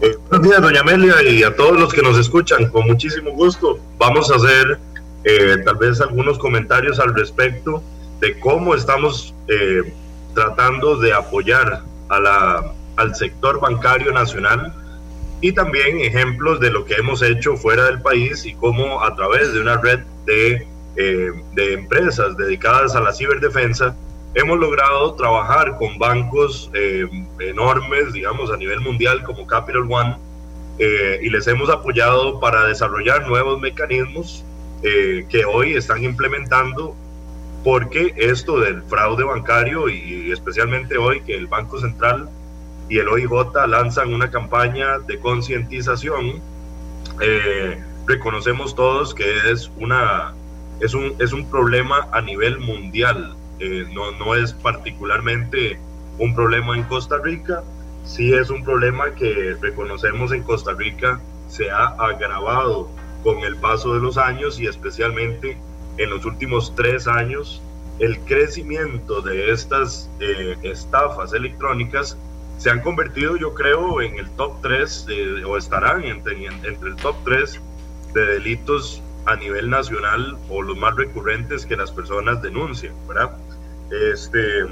Eh, buenos días, doña Amelia, y a todos los que nos escuchan, con muchísimo gusto. Vamos a hacer eh, tal vez algunos comentarios al respecto de cómo estamos eh, tratando de apoyar a la, al sector bancario nacional y también ejemplos de lo que hemos hecho fuera del país y cómo a través de una red de, eh, de empresas dedicadas a la ciberdefensa hemos logrado trabajar con bancos eh, enormes, digamos, a nivel mundial como Capital One, eh, y les hemos apoyado para desarrollar nuevos mecanismos eh, que hoy están implementando, porque esto del fraude bancario, y especialmente hoy que el Banco Central y el OIJ lanzan una campaña de concientización, reconocemos todos que es, una, es, un, es un problema a nivel mundial. Eh, no, no es particularmente un problema en Costa Rica, sí es un problema que reconocemos en Costa Rica se ha agravado con el paso de los años y especialmente en los últimos tres años. El crecimiento de estas eh, estafas electrónicas se han convertido yo creo en el top 3 o estarán entre, entre el top 3 de delitos a nivel nacional o los más recurrentes que las personas denuncian, ¿verdad? Este,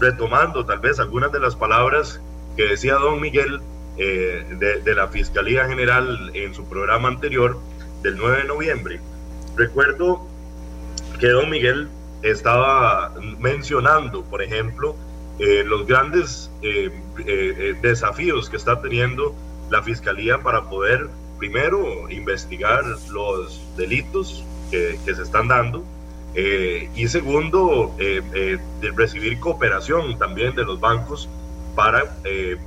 retomando tal vez algunas de las palabras que decía don Miguel eh, de, de, la Fiscalía General en su programa anterior del 9 de noviembre. Recuerdo que don Miguel estaba mencionando, por ejemplo, eh, los grandes eh, desafíos que está teniendo la Fiscalía para poder primero investigar los delitos que, que se están dando eh, y segundo, eh, eh, de recibir cooperación también de los bancos para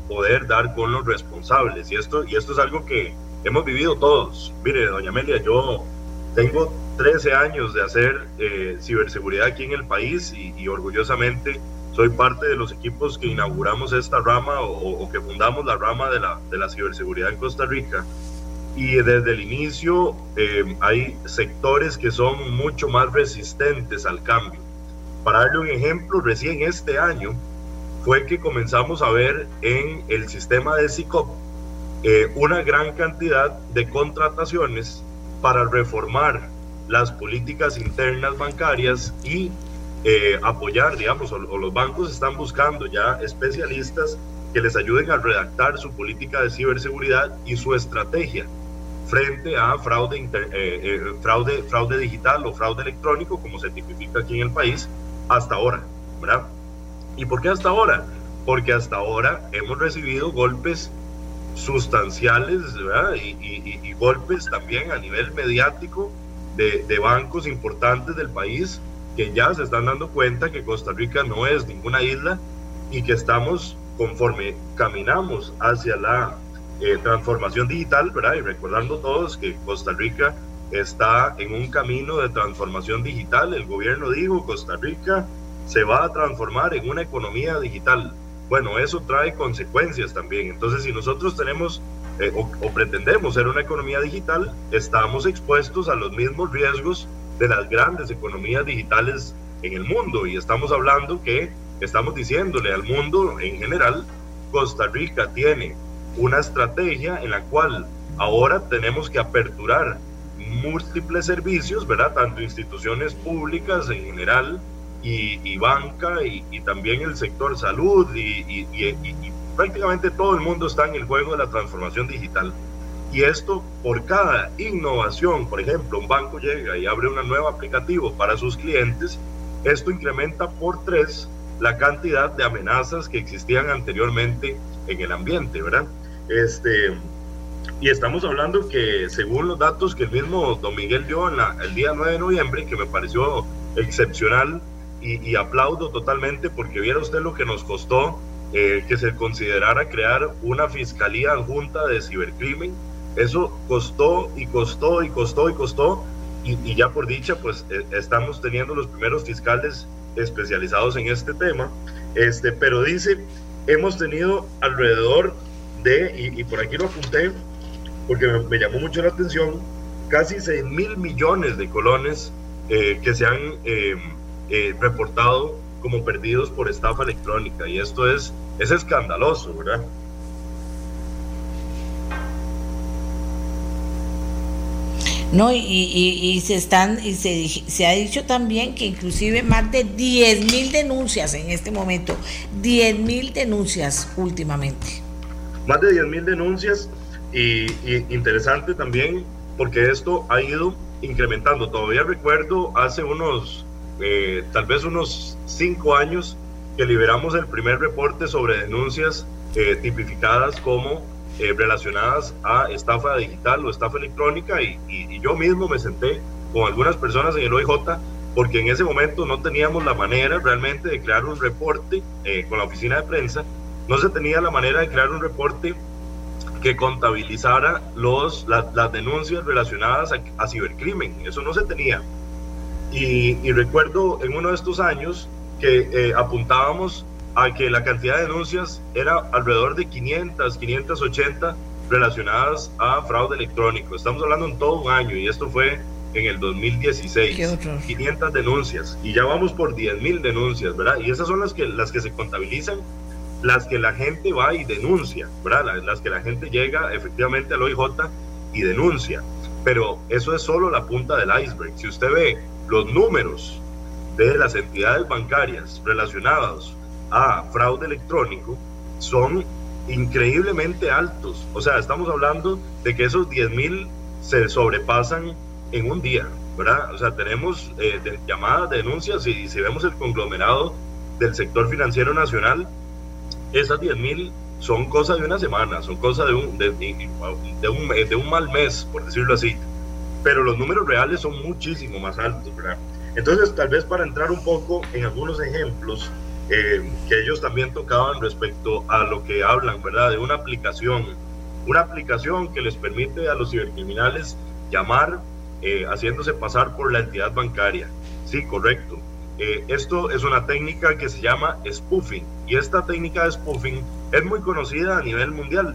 poder dar con los responsables. Y esto, y esto es algo que hemos vivido todos. Mire, doña Amelia, yo tengo 13 años de hacer ciberseguridad aquí en el país y, orgullosamente soy parte de los equipos que inauguramos esta rama o, que fundamos la rama de la, de la ciberseguridad en Costa Rica y desde el inicio eh, hay sectores que son mucho más resistentes al cambio. Para darle un ejemplo, recién este año fue que comenzamos a ver en el sistema de SICOP eh, una gran cantidad de contrataciones para reformar las políticas internas bancarias y eh, apoyar, digamos, o los bancos están buscando ya especialistas que les ayuden a redactar su política de ciberseguridad y su estrategia frente a fraude, eh, eh, fraude, fraude digital o fraude electrónico, como se tipifica aquí en el país, hasta ahora, ¿verdad? ¿Y por qué hasta ahora? Porque hasta ahora hemos recibido golpes sustanciales ¿verdad? Y, y, golpes también a nivel mediático de, de bancos importantes del país ya se están dando cuenta que Costa Rica no es ninguna isla y que estamos conforme caminamos hacia la eh, transformación digital, ¿verdad? Y recordando todos que Costa Rica está en un camino de transformación digital. El gobierno dijo, Costa Rica se va a transformar en una economía digital. Bueno, eso trae consecuencias también. Entonces, si nosotros tenemos eh, o, o, pretendemos ser una economía digital, estamos expuestos a los mismos riesgos de las grandes economías digitales en el mundo. Y estamos hablando que estamos diciéndole al mundo en general, Costa Rica tiene una estrategia en la cual ahora tenemos que aperturar múltiples servicios, ¿verdad? Tanto instituciones públicas en general y, banca y, también el sector salud y, y, prácticamente todo el mundo está en el juego de la transformación digital. Y esto por cada innovación, por ejemplo, un banco llega y abre un nuevo aplicativo para sus clientes, esto incrementa por tres la cantidad de amenazas que existían anteriormente en el ambiente, ¿verdad? Este, y estamos hablando que según los datos que el mismo don Miguel dio en el día 9 de noviembre, que me pareció excepcional y, aplaudo totalmente porque viera usted lo que nos costó eh, que se considerara crear una fiscalía adjunta de cibercrimen. Eso costó y costó y costó y costó y, ya por dicha pues eh, estamos teniendo los primeros fiscales especializados en este tema. Este, pero dice, hemos tenido alrededor de, y, por aquí lo apunté, porque me, llamó mucho la atención, casi 6 mil millones de colones eh, que se han eh, reportado como perdidos por estafa electrónica. Y esto es, es escandaloso, ¿verdad? No, y, y, se están, y se, se, ha dicho también que inclusive más de 10 mil denuncias en este momento, 10 mil denuncias últimamente. Más de 10 mil denuncias y, interesante también porque esto ha ido incrementando. Todavía recuerdo hace unos, eh, tal vez unos 5 años, que liberamos el primer reporte sobre denuncias eh, tipificadas como eh, relacionadas a estafa digital o estafa electrónica y, yo mismo me senté con algunas personas en el OIJ porque en ese momento no teníamos la manera realmente de crear un reporte eh, con la oficina de prensa, no se tenía la manera de crear un reporte que contabilizara los, las denuncias relacionadas a, cibercrimen, eso no se tenía. Y, recuerdo en uno de estos años que eh, apuntábamos a que la cantidad de denuncias era alrededor de 500, 580 relacionadas a fraude electrónico. Estamos hablando en todo un año y esto fue en el 2016. 500 denuncias y ya vamos por 10 mil denuncias, ¿verdad? Y esas son las que, las que se contabilizan, las que la gente va y denuncia, ¿verdad? Las que la gente llega efectivamente al OIJ y denuncia. Pero eso es solo la punta del iceberg. Si usted ve los números de las entidades bancarias relacionadas a fraude electrónico son increíblemente altos. O sea, estamos hablando de que esos 10 mil se sobrepasan en un día, ¿verdad? O sea, tenemos eh, llamadas, denuncias y si vemos el conglomerado del sector financiero nacional, esas 10 mil son cosas de una semana, son cosas de un, de, un, de un mal mes, por decirlo así. Pero los números reales son muchísimo más altos, ¿verdad? Entonces, tal vez para entrar un poco en algunos ejemplos, eh, que ellos también tocaban respecto a lo que hablan, ¿verdad? De una aplicación, una aplicación que les permite a los cibercriminales llamar eh, haciéndose pasar por la entidad bancaria. Sí, correcto. Eh, esto es una técnica que se llama spoofing y esta técnica de spoofing es muy conocida a nivel mundial.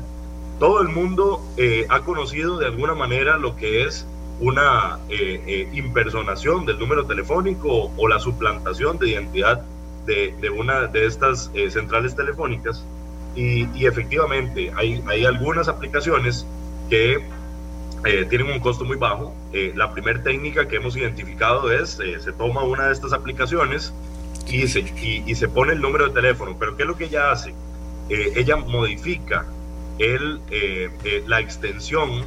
Todo el mundo ha conocido de alguna manera lo que es una impersonación del número telefónico o la suplantación de identidad de, una de estas eh, centrales telefónicas y, efectivamente hay, hay, algunas aplicaciones que eh, tienen un costo muy bajo. Eh, la primera técnica que hemos identificado es, se toma una de estas aplicaciones y se, y, se pone el número de teléfono, pero ¿qué es lo que ella hace? ella modifica el, la extensión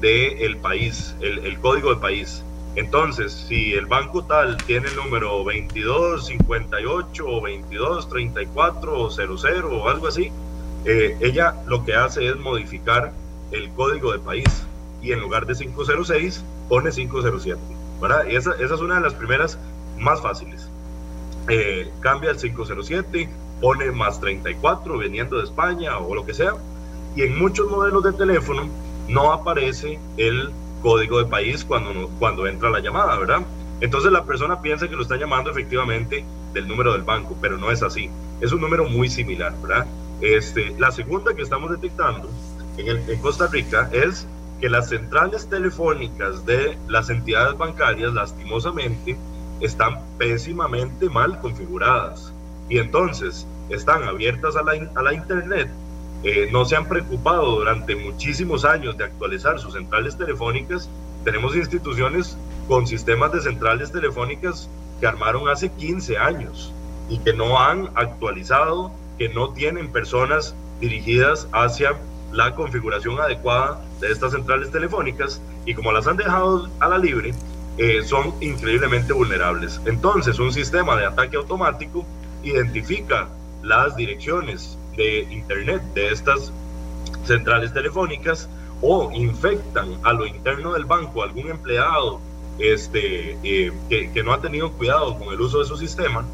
del país, el, el código de país. Entonces, si el banco tal tiene el número 2258 o 2234 o 00 o algo así, eh, ella lo que hace es modificar el código de país y en lugar de 506 pone 507. ¿verdad? Y esa, esa es una de las primeras más fáciles. Eh, cambia el 507, pone más 34 viniendo de España o lo que sea. Y en muchos modelos de teléfono no aparece el código de país cuando, cuando entra la llamada, ¿verdad? Entonces la persona piensa que lo está llamando efectivamente del número del banco, pero no es así. Es un número muy similar, ¿verdad? Este, la segunda que estamos detectando en, en Costa Rica es que las centrales telefónicas de las entidades bancarias, lastimosamente, están pésimamente mal configuradas. Y entonces están abiertas a la, a la Internet eh, no se han preocupado durante muchísimos años de actualizar sus centrales telefónicas. Tenemos instituciones con sistemas de centrales telefónicas que armaron hace 15 años y que no han actualizado, que no tienen personas dirigidas hacia la configuración adecuada de estas centrales telefónicas y como las han dejado a la libre, eh, son increíblemente vulnerables. Entonces, un sistema de ataque automático identifica las direcciones de Internet de estas centrales telefónicas o infectan a lo interno del banco algún empleado este, eh, que, no ha tenido cuidado con el uso de su sistema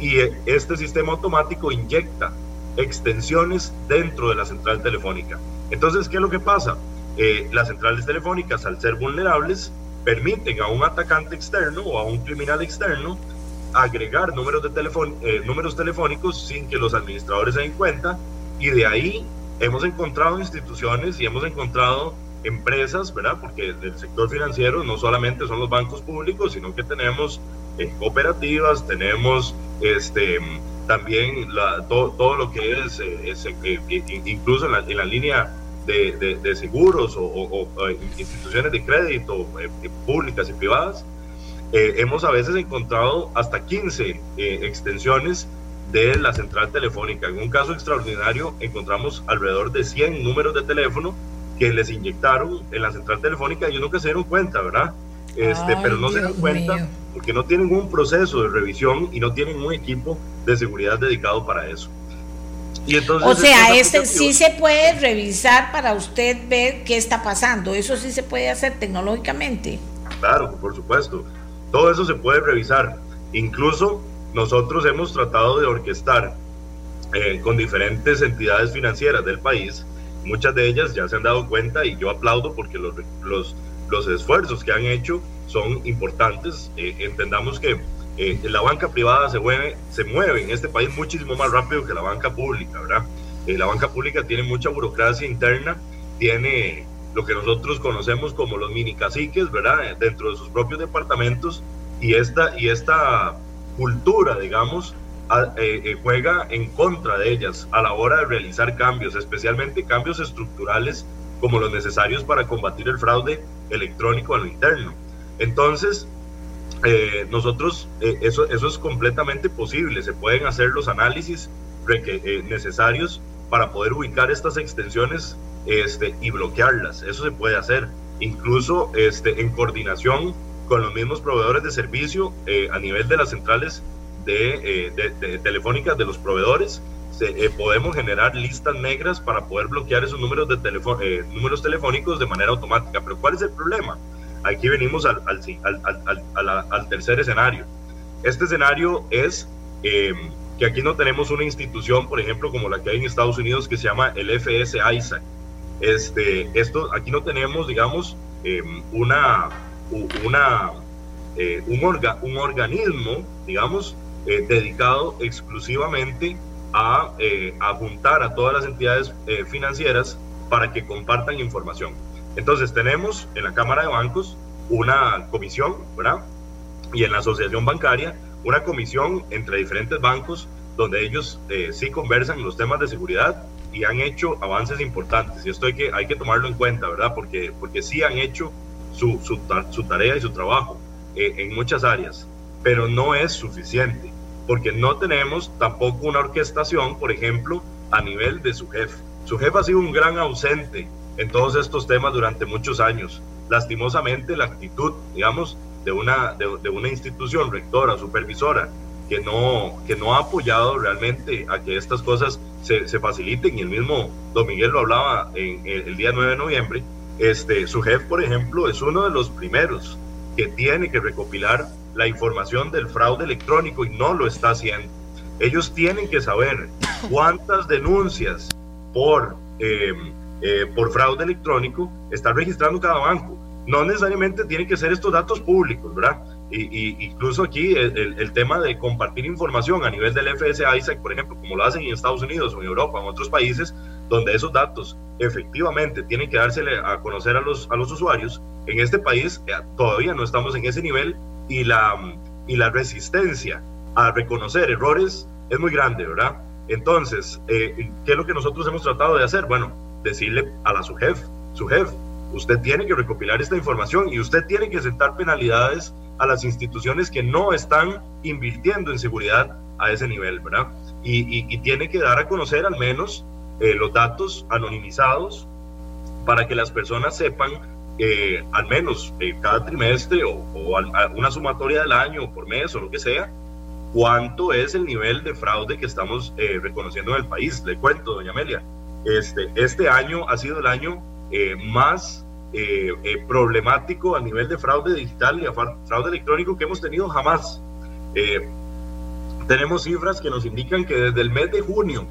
y eh, este sistema automático inyecta extensiones dentro de la central telefónica. Entonces, ¿qué es lo que pasa? Eh, las centrales telefónicas, al ser vulnerables, permiten a un atacante externo o a un criminal externo agregar números, de teléfono, eh, números telefónicos sin que los administradores se den cuenta y de ahí hemos encontrado instituciones y hemos encontrado empresas, ¿verdad? Porque el sector financiero no solamente son los bancos públicos, sino que tenemos eh, cooperativas, tenemos este, también la, todo, todo, lo que es, eh, incluso en la, en la, línea de, seguros o, instituciones de crédito eh, eh, públicas y privadas, eh, hemos a veces encontrado hasta 15 extensiones de la central telefónica. En un caso extraordinario encontramos alrededor de 100 números de teléfono que les inyectaron en la central telefónica y ellos nunca se dieron cuenta, ¿verdad? Este, pero no se dan cuenta porque no tienen un proceso de revisión y no tienen un equipo de seguridad dedicado para eso. Y entonces, o sea, este sí se puede revisar para usted ver qué está pasando. Eso sí se puede hacer tecnológicamente. Claro, por supuesto. Todo eso se puede revisar. Incluso nosotros hemos tratado de orquestar eh, con diferentes entidades financieras del país. Muchas de ellas ya se han dado cuenta y yo aplaudo porque los, los, los esfuerzos que han hecho son importantes. Eh, entendamos que eh, la banca privada se mueve, se mueve en este país muchísimo más rápido que la banca pública, ¿verdad? La banca pública tiene mucha burocracia interna, tiene lo que nosotros conocemos como los mini caciques, ¿verdad? Dentro de sus propios departamentos y esta, y esta cultura, digamos, juega en contra de ellas a la hora de realizar cambios, especialmente cambios estructurales como los necesarios para combatir el fraude electrónico a lo interno. Entonces, eh, nosotros, eh, eso, eso es completamente posible, se pueden hacer los análisis eh, necesarios para poder ubicar estas extensiones este, y bloquearlas, eso se puede hacer, incluso este, en coordinación con los mismos proveedores de servicio a nivel de las centrales de, telefónicas de los proveedores, podemos generar listas negras para poder bloquear esos números, de números telefónicos de manera automática. Pero ¿cuál es el problema? Aquí venimos al, al, tercer escenario. Este escenario es em, que aquí no tenemos una institución, por ejemplo, como la que hay en Estados Unidos, que se llama el FS ISAC. Este, esto, aquí no tenemos, digamos, em, una, una, eh, un, un organismo, digamos, eh, dedicado exclusivamente a, eh, a juntar a todas las entidades financieras para que compartan información. Entonces tenemos en la Cámara de Bancos una comisión, ¿verdad? Y en la Asociación Bancaria una comisión entre diferentes bancos donde ellos eh, sí conversan los temas de seguridad y han hecho avances importantes. Y esto hay que, hay que tomarlo en cuenta, ¿verdad? Porque, porque sí han hecho su, su, su tarea y su trabajo eh, en muchas áreas, pero no es suficiente, porque no tenemos tampoco una orquestación, por ejemplo, a nivel de su jefe. Su jefe ha sido un gran ausente en todos estos temas durante muchos años. Lastimosamente, la actitud, digamos, de una, de, una institución rectora, supervisora, que no, que no ha apoyado realmente a que estas cosas se, se faciliten, y el mismo Don Miguel lo hablaba en, el día 9 de noviembre, este, su jefe, por ejemplo, es uno de los primeros que tiene que recopilar la información del fraude electrónico y no lo está haciendo. Ellos tienen que saber cuántas denuncias por eh, eh, por fraude electrónico está registrando cada banco. No necesariamente tienen que ser estos datos públicos, ¿verdad? Y, incluso aquí el, tema de compartir información a nivel del FSA por ejemplo, como lo hacen en Estados Unidos o en Europa o en otros países, donde esos datos efectivamente tienen que dársele a conocer a los, a los usuarios, en este país eh, todavía no estamos en ese nivel y la, y la resistencia a reconocer errores es muy grande, ¿verdad? Entonces, eh, ¿qué es lo que nosotros hemos tratado de hacer? Bueno, decirle a la su jefe, su jefe, usted tiene que recopilar esta información y usted tiene que sentar penalidades a las instituciones que no están invirtiendo en seguridad a ese nivel, ¿verdad? Y, tiene que dar a conocer al menos eh, los datos anonimizados para que las personas sepan eh, al menos eh, cada trimestre o, una sumatoria del año o por mes o lo que sea, cuánto es el nivel de fraude que estamos reconociendo en el país. Le cuento, doña Amelia, este, este año ha sido el año eh, más eh, eh, problemático a nivel de fraude digital y fraude electrónico que hemos tenido jamás. tenemos cifras que nos indican que desde el mes de junio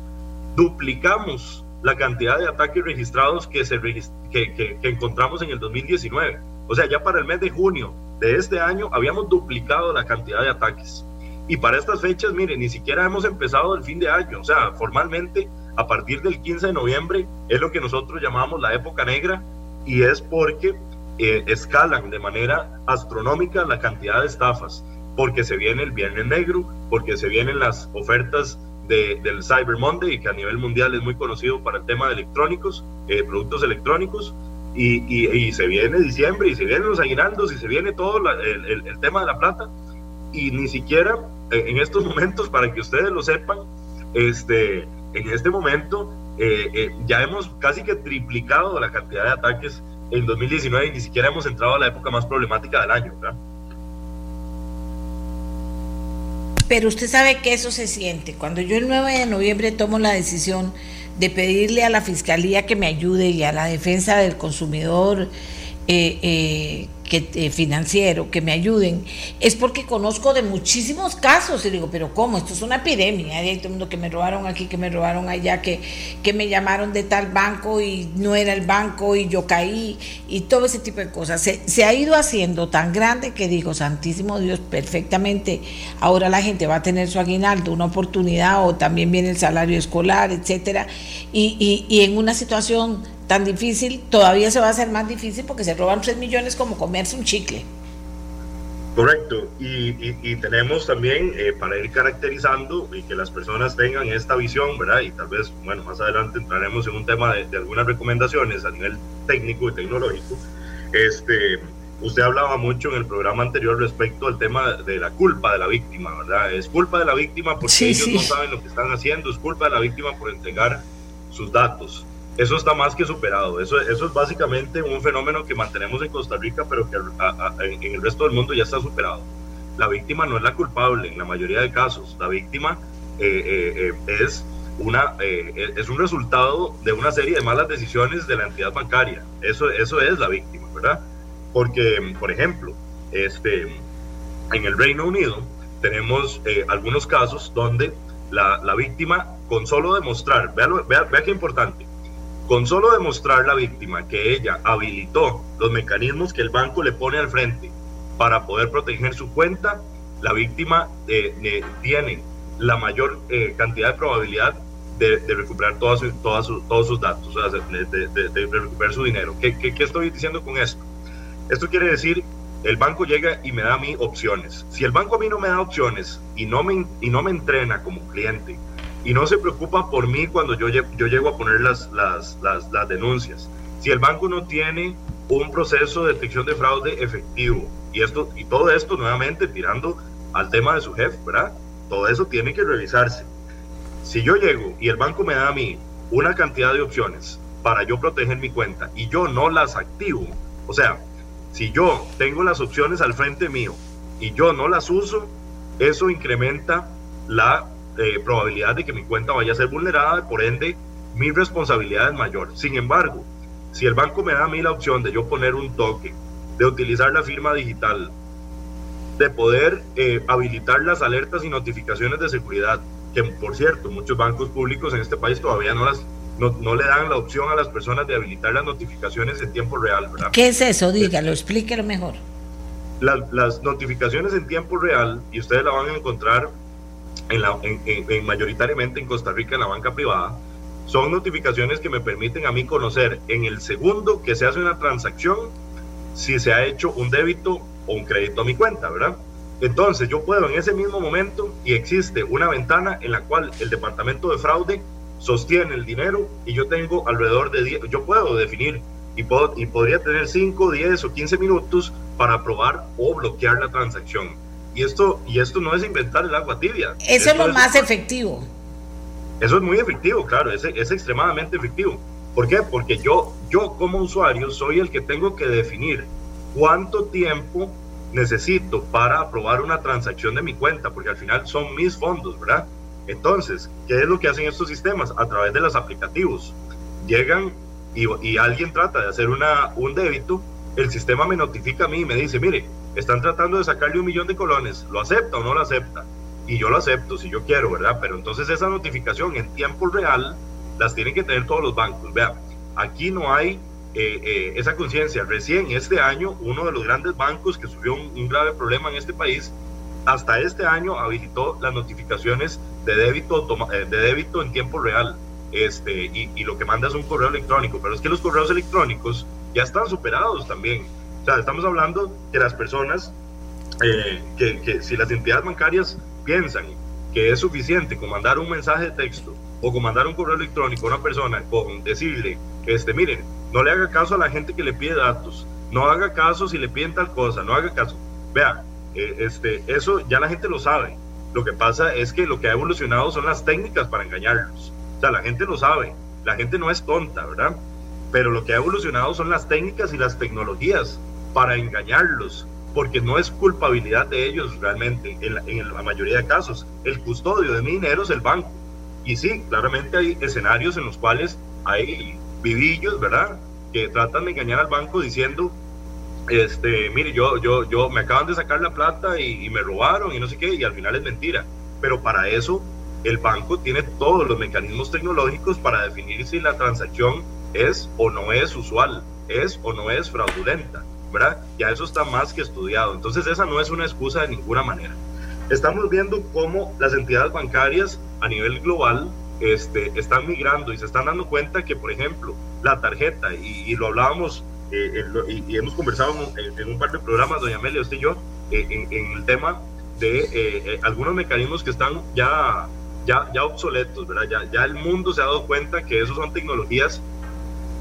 duplicamos la cantidad de ataques registrados que, se que, que, encontramos en el 2019. O sea, ya para el mes de junio de este año habíamos duplicado la cantidad de ataques. Y para estas fechas, miren, ni siquiera hemos empezado el fin de año. O sea, formalmente a partir del 15 de noviembre es lo que nosotros llamamos la época negra y es porque eh, escalan de manera astronómica la cantidad de estafas, porque se viene el viernes negro, porque se vienen las ofertas del Cyber Monday, que a nivel mundial es muy conocido para el tema de electrónicos, eh, productos electrónicos, y, y, se viene diciembre, y se vienen los aguinaldos, y se viene todo el, el, tema de la plata, y ni siquiera en estos <laughs> momentos, para que ustedes lo sepan, este, en este momento eh, eh, ya hemos casi que triplicado la cantidad de ataques en 2019 y ni siquiera hemos entrado a la época más problemática del año, ¿verdad? Pero usted sabe que eso se siente. Cuando yo el 9 de noviembre tomo la decisión de pedirle a la Fiscalía que me ayude y a la defensa del consumidor eh, eh que, eh, financiero, que me ayuden, es porque conozco de muchísimos casos y digo, pero ¿cómo? Esto es una epidemia. Hay todo el mundo que me robaron aquí, que me robaron allá, que, que me llamaron de tal banco y no era el banco y yo caí y todo ese tipo de cosas. Se, se ha ido haciendo tan grande que digo, Santísimo Dios, perfectamente, ahora la gente va a tener su aguinaldo, una oportunidad o también viene el salario escolar, etcétera, y, y, y en una situación tan difícil, todavía se va a hacer más difícil porque se roban 3 millones como comerse un chicle. Correcto, y, tenemos también eh, para ir caracterizando y que las personas tengan esta visión, ¿verdad? Y tal vez, bueno, más adelante entraremos en un tema de, algunas recomendaciones a nivel técnico y tecnológico. Este, usted hablaba mucho en el programa anterior respecto al tema de la culpa de la víctima, ¿verdad? Es culpa de la víctima porque ellos no saben lo que están haciendo, es culpa de la víctima por entregar sus datos eso está más que superado. Eso, eso es básicamente un fenómeno que mantenemos en Costa Rica, pero que en el resto del mundo ya está superado. La víctima no es la culpable en la mayoría de casos. La víctima eh, eh, eh, es, una, es un resultado de una serie de malas decisiones de la entidad bancaria. Eso, eso es la víctima, ¿verdad? Porque, por ejemplo, este, en el Reino Unido tenemos algunos casos donde la, la, víctima, con solo demostrar, vea, vea, vea qué importante, con solo demostrar la víctima que ella habilitó los mecanismos que el banco le pone al frente para poder proteger su cuenta, la víctima eh, eh, tiene la mayor eh, cantidad de probabilidad de, recuperar todos sus datos, o sea, de, recuperar su dinero. ¿Qué, ¿Qué, estoy diciendo con esto? Esto quiere decir, el banco llega y me da a mí opciones. Si el banco a mí no me da opciones y no me, y no me entrena como cliente, y no se preocupa por mí cuando yo, yo llego a poner las, las, las, las, denuncias. Si el banco no tiene un proceso de detección de fraude efectivo, y, esto, y todo esto nuevamente tirando al tema de su jefe, ¿verdad? Todo eso tiene que revisarse. Si yo llego y el banco me da a mí una cantidad de opciones para yo proteger mi cuenta y yo no las activo, o sea, si yo tengo las opciones al frente mío y yo no las uso, eso incrementa la eh, probabilidad de que mi cuenta vaya a ser vulnerada, por ende mi responsabilidad es mayor. Sin embargo, si el banco me da a mí la opción de yo poner un toque, de utilizar la firma digital, de poder eh, habilitar las alertas y notificaciones de seguridad, que por cierto, muchos bancos públicos en este país todavía no las no, le dan la opción a las personas de habilitar las notificaciones en tiempo real, ¿verdad? ¿Qué es eso? Dígalo, explíquelo mejor. las notificaciones en tiempo real, y ustedes la van a encontrar en mayoritariamente en Costa Rica en la banca privada, son notificaciones que me permiten a mí conocer en el segundo que se hace una transacción si se ha hecho un débito o un crédito a mi cuenta, ¿verdad? Entonces yo puedo en ese mismo momento y existe una ventana en la cual el departamento de fraude sostiene el dinero y yo tengo alrededor de 10, yo puedo definir y, puedo, y podría tener 5, 10 o 15 minutos para aprobar o bloquear la transacción. Y esto, y esto no es inventar el agua tibia. Eso es lo más efectivo. Eso es muy efectivo, claro, es, es extremadamente efectivo. ¿Por qué? Porque yo, yo como usuario soy el que tengo que definir cuánto tiempo necesito para aprobar una transacción de mi cuenta, porque al final son mis fondos, ¿verdad? Entonces, ¿qué es lo que hacen estos sistemas? A través de los aplicativos. Llegan y, y alguien trata de hacer una, un débito, el sistema me notifica a mí y me dice, mire, están tratando de sacarle un millón de colones, ¿lo acepta o no lo acepta? Y yo lo acepto si yo quiero, ¿verdad? Pero entonces esa notificación en tiempo real las tienen que tener todos los bancos. Vea, aquí no hay eh, eh, esa conciencia. Recién este año, uno de los grandes bancos que sufrió un, grave problema en este país, hasta este año habilitó las notificaciones de débito, eh, de débito en tiempo real. Este, y, y lo que manda es un correo electrónico, pero es que los correos electrónicos ya están superados también. O sea, estamos hablando que las personas, eh, que, que, si las entidades bancarias piensan que es suficiente con mandar un mensaje de texto o con mandar un correo electrónico a una persona con decirle, este, miren, no le haga caso a la gente que le pide datos, no haga caso si le piden tal cosa, no haga caso. Vea, eh, este, eso ya la gente lo sabe. Lo que pasa es que lo que ha evolucionado son las técnicas para engañarlos. O sea, la gente lo sabe, la gente no es tonta, ¿verdad? Pero lo que ha evolucionado son las técnicas y las tecnologías para engañarlos, porque no es culpabilidad de ellos realmente, en la, en la mayoría de casos. El custodio de mi dinero es el banco. Y sí, claramente hay escenarios en los cuales hay vivillos, ¿verdad? Que tratan de engañar al banco diciendo, este, mire, yo, yo, yo me acaban de sacar la plata y, me robaron y no sé qué, y al final es mentira. Pero para eso el banco tiene todos los mecanismos tecnológicos para definir si la transacción es o no es usual, es o no es fraudulenta, ¿verdad? Ya eso está más que estudiado. Entonces esa no es una excusa de ninguna manera. Estamos viendo cómo las entidades bancarias a nivel global este, están migrando y se están dando cuenta que, por ejemplo, la tarjeta, y, lo hablábamos eh, y, hemos conversado en, un par de programas, doña Amelia, usted y yo, eh, en, el tema de eh, algunos mecanismos que están ya, ya, ya obsoletos, ¿verdad? Ya, ya el mundo se ha dado cuenta que esos son tecnologías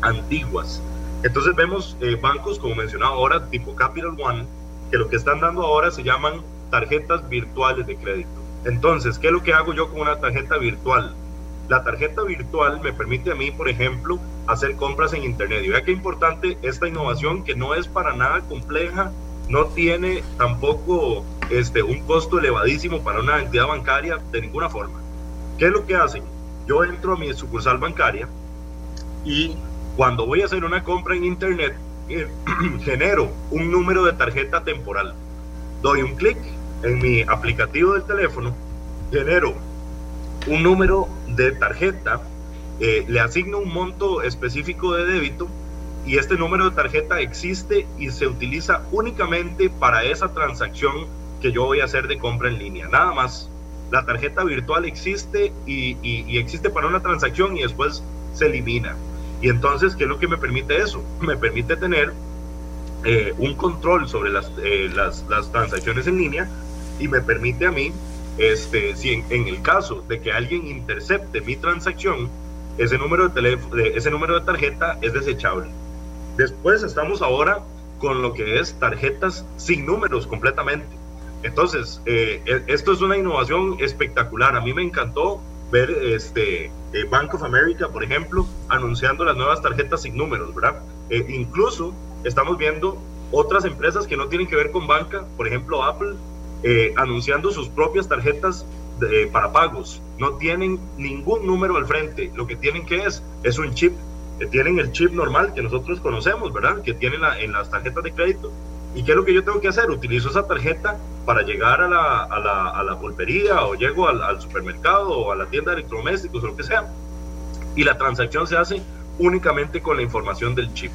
antiguas. Entonces vemos bancos, como mencionaba ahora, tipo Capital One, que lo que están dando ahora se llaman tarjetas virtuales de crédito. Entonces, ¿qué es lo que hago yo con una tarjeta virtual? La tarjeta virtual me permite a mí, por ejemplo, hacer compras en Internet. Y vea qué importante esta innovación que no es para nada compleja, no tiene tampoco este, un costo elevadísimo para una entidad bancaria de ninguna forma. ¿Qué es lo que hacen? Yo entro a mi sucursal bancaria y cuando voy a hacer una compra en Internet, eh, <clears throat> genero un número de tarjeta temporal. Doy un clic en mi aplicativo del teléfono, genero un número de tarjeta, eh, le asigno un monto específico de débito y este número de tarjeta existe y se utiliza únicamente para esa transacción que yo voy a hacer de compra en línea. Nada más. La tarjeta virtual existe y, existe para una transacción y después se elimina. Y entonces, ¿qué es lo que me permite eso? <laughs> Me permite tener eh, un control sobre las, eh, las, las transacciones en línea y me permite a mí este, si en, el caso de que alguien intercepte mi transacción, ese número de, teléfono, ese número de tarjeta es desechable. Después estamos ahora con lo que es tarjetas sin números completamente. Entonces, eh, e, esto es una innovación espectacular. A mí me encantó ver este eh, Bank of America, por ejemplo, anunciando las nuevas tarjetas sin números, ¿verdad? Eh, incluso estamos viendo otras empresas que no tienen que ver con banca, por ejemplo Apple, eh, anunciando sus propias tarjetas para pagos. No tienen ningún número al frente. Lo que tienen que es, es un chip. tienen el chip normal que nosotros conocemos, ¿verdad? Que tienen en las tarjetas de crédito. ¿Y qué es lo que yo tengo que hacer? Utilizo esa tarjeta para llegar a la, a la, a la pulpería o llego al, al, supermercado o a la tienda de electrodomésticos o lo que sea. Y la transacción se hace únicamente con la información del chip.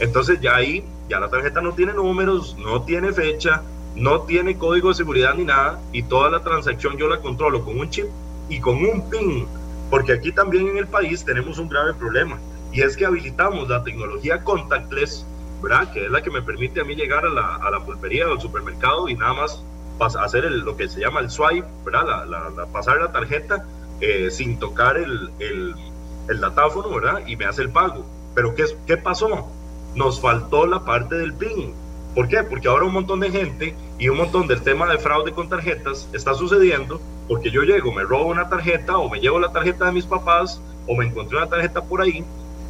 Entonces ya ahí, ya la tarjeta no tiene números, no tiene fecha, no tiene código de seguridad ni nada y toda la transacción yo la controlo con un chip y con un PIN, porque aquí también en el país tenemos un grave problema y es que habilitamos la tecnología contactless, ¿verdad? Que es la que me permite a mí llegar a la, a la pulpería o al supermercado y nada más hacer lo que se llama el swipe, ¿verdad? La, pasar la tarjeta eh, sin tocar el, el, el, datáfono, ¿verdad? Y me hace el pago. Pero ¿qué, ¿qué pasó? Nos faltó la parte del PIN ¿Por qué? Porque ahora un montón de gente y un montón del tema de fraude con tarjetas está sucediendo porque yo llego, me robo una tarjeta o me llevo la tarjeta de mis papás o me encontré una tarjeta por ahí,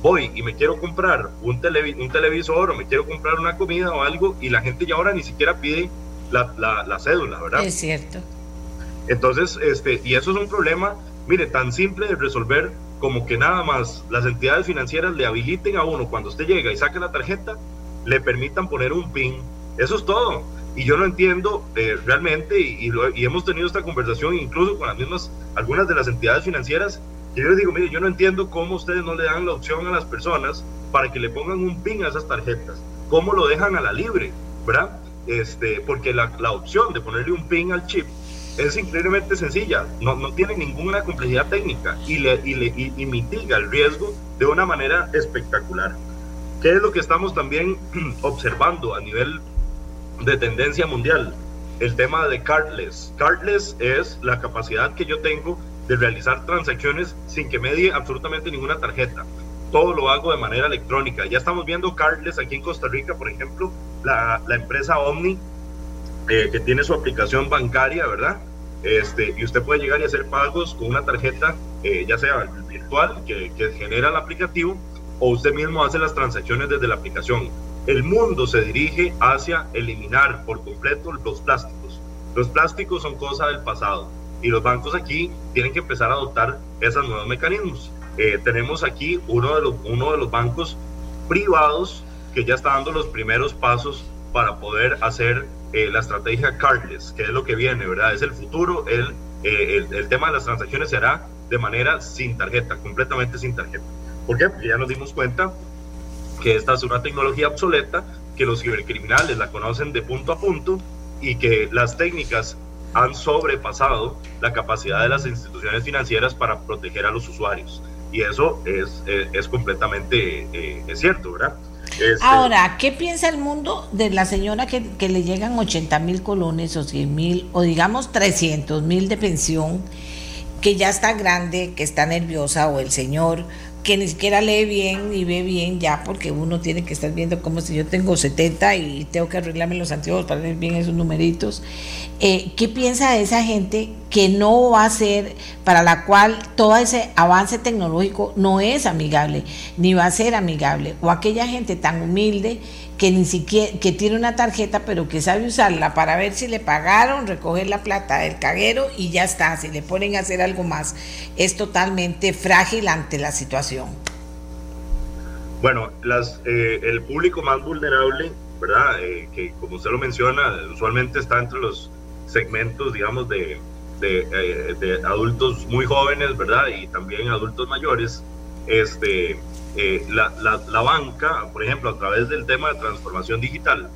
voy y me quiero comprar un, un televisor o me quiero comprar una comida o algo y la gente ya ahora ni siquiera pide la, la, cédula, ¿verdad? Es cierto. Entonces, este, y eso es un problema, mire, tan simple de resolver como que nada más las entidades financieras le habiliten a uno cuando usted llega y saque la tarjeta le permitan poner un PIN. Eso es todo. Y yo no entiendo eh, realmente, y, y, hemos tenido esta conversación incluso con las mismas, algunas de las entidades financieras, yo les digo, mire, yo no entiendo cómo ustedes no le dan la opción a las personas para que le pongan un PIN a esas tarjetas. ¿Cómo lo dejan a la libre? ¿Verdad? Este, porque la, la opción de ponerle un PIN al chip es increíblemente sencilla, no, no tiene ninguna complejidad técnica y, le, y, le, y mitiga el riesgo de una manera espectacular. ¿Qué es lo que estamos también <clears throat> observando a nivel de tendencia mundial? el tema de cardless. Cardless es la capacidad que yo tengo de realizar transacciones sin que medie absolutamente ninguna tarjeta. Todo lo hago de manera electrónica. Ya estamos viendo cardless aquí en Costa Rica, por ejemplo, la, la empresa Omni, eh, que tiene su aplicación bancaria, ¿verdad? Este, y usted puede llegar y hacer pagos con una tarjeta, eh, ya sea virtual, que, que genera el aplicativo, o usted mismo hace las transacciones desde la aplicación. El mundo se dirige hacia eliminar por completo los plásticos. Los plásticos son cosa del pasado y los bancos aquí tienen que empezar a adoptar esos nuevos mecanismos. Eh, tenemos aquí uno de, los, uno de los bancos privados que ya está dando los primeros pasos para poder hacer eh, la estrategia cardless, que es lo que viene, ¿verdad? Es el futuro, el, eh, el, el, tema de las transacciones se hará de manera sin tarjeta, completamente sin tarjeta. ¿Por qué? Porque ya nos dimos cuenta que esta es una tecnología obsoleta, que los cibercriminales la conocen de punto a punto y que las técnicas han sobrepasado la capacidad de las instituciones financieras para proteger a los usuarios. Y eso es, es, es completamente eh, cierto, ¿verdad? Este... Ahora, ¿qué piensa el mundo de la señora que, que le llegan 80 mil colones o 100 mil o digamos 300 mil de pensión, que ya está grande, que está nerviosa o el señor que ni siquiera lee bien ni ve bien ya porque uno tiene que estar viendo como si yo tengo 70 y tengo que arreglarme los anteojos para ver bien esos numeritos. Eh, ¿Qué piensa esa gente que no va a ser, para la cual todo ese avance tecnológico no es amigable, ni va a ser amigable? O aquella gente tan humilde que ni siquiera, que tiene una tarjeta, pero que sabe usarla para ver si le pagaron, recoger la plata del caguero y ya está. Si le ponen a hacer algo más, es totalmente frágil ante la situación. Bueno, las, eh, el público más vulnerable, ¿verdad? Eh, que como usted lo menciona, usualmente está entre los segmentos, digamos, de, de, eh, de adultos muy jóvenes, ¿verdad? Y también adultos mayores. Este, eh, la, la, la, banca, por ejemplo, a través del tema de transformación digital,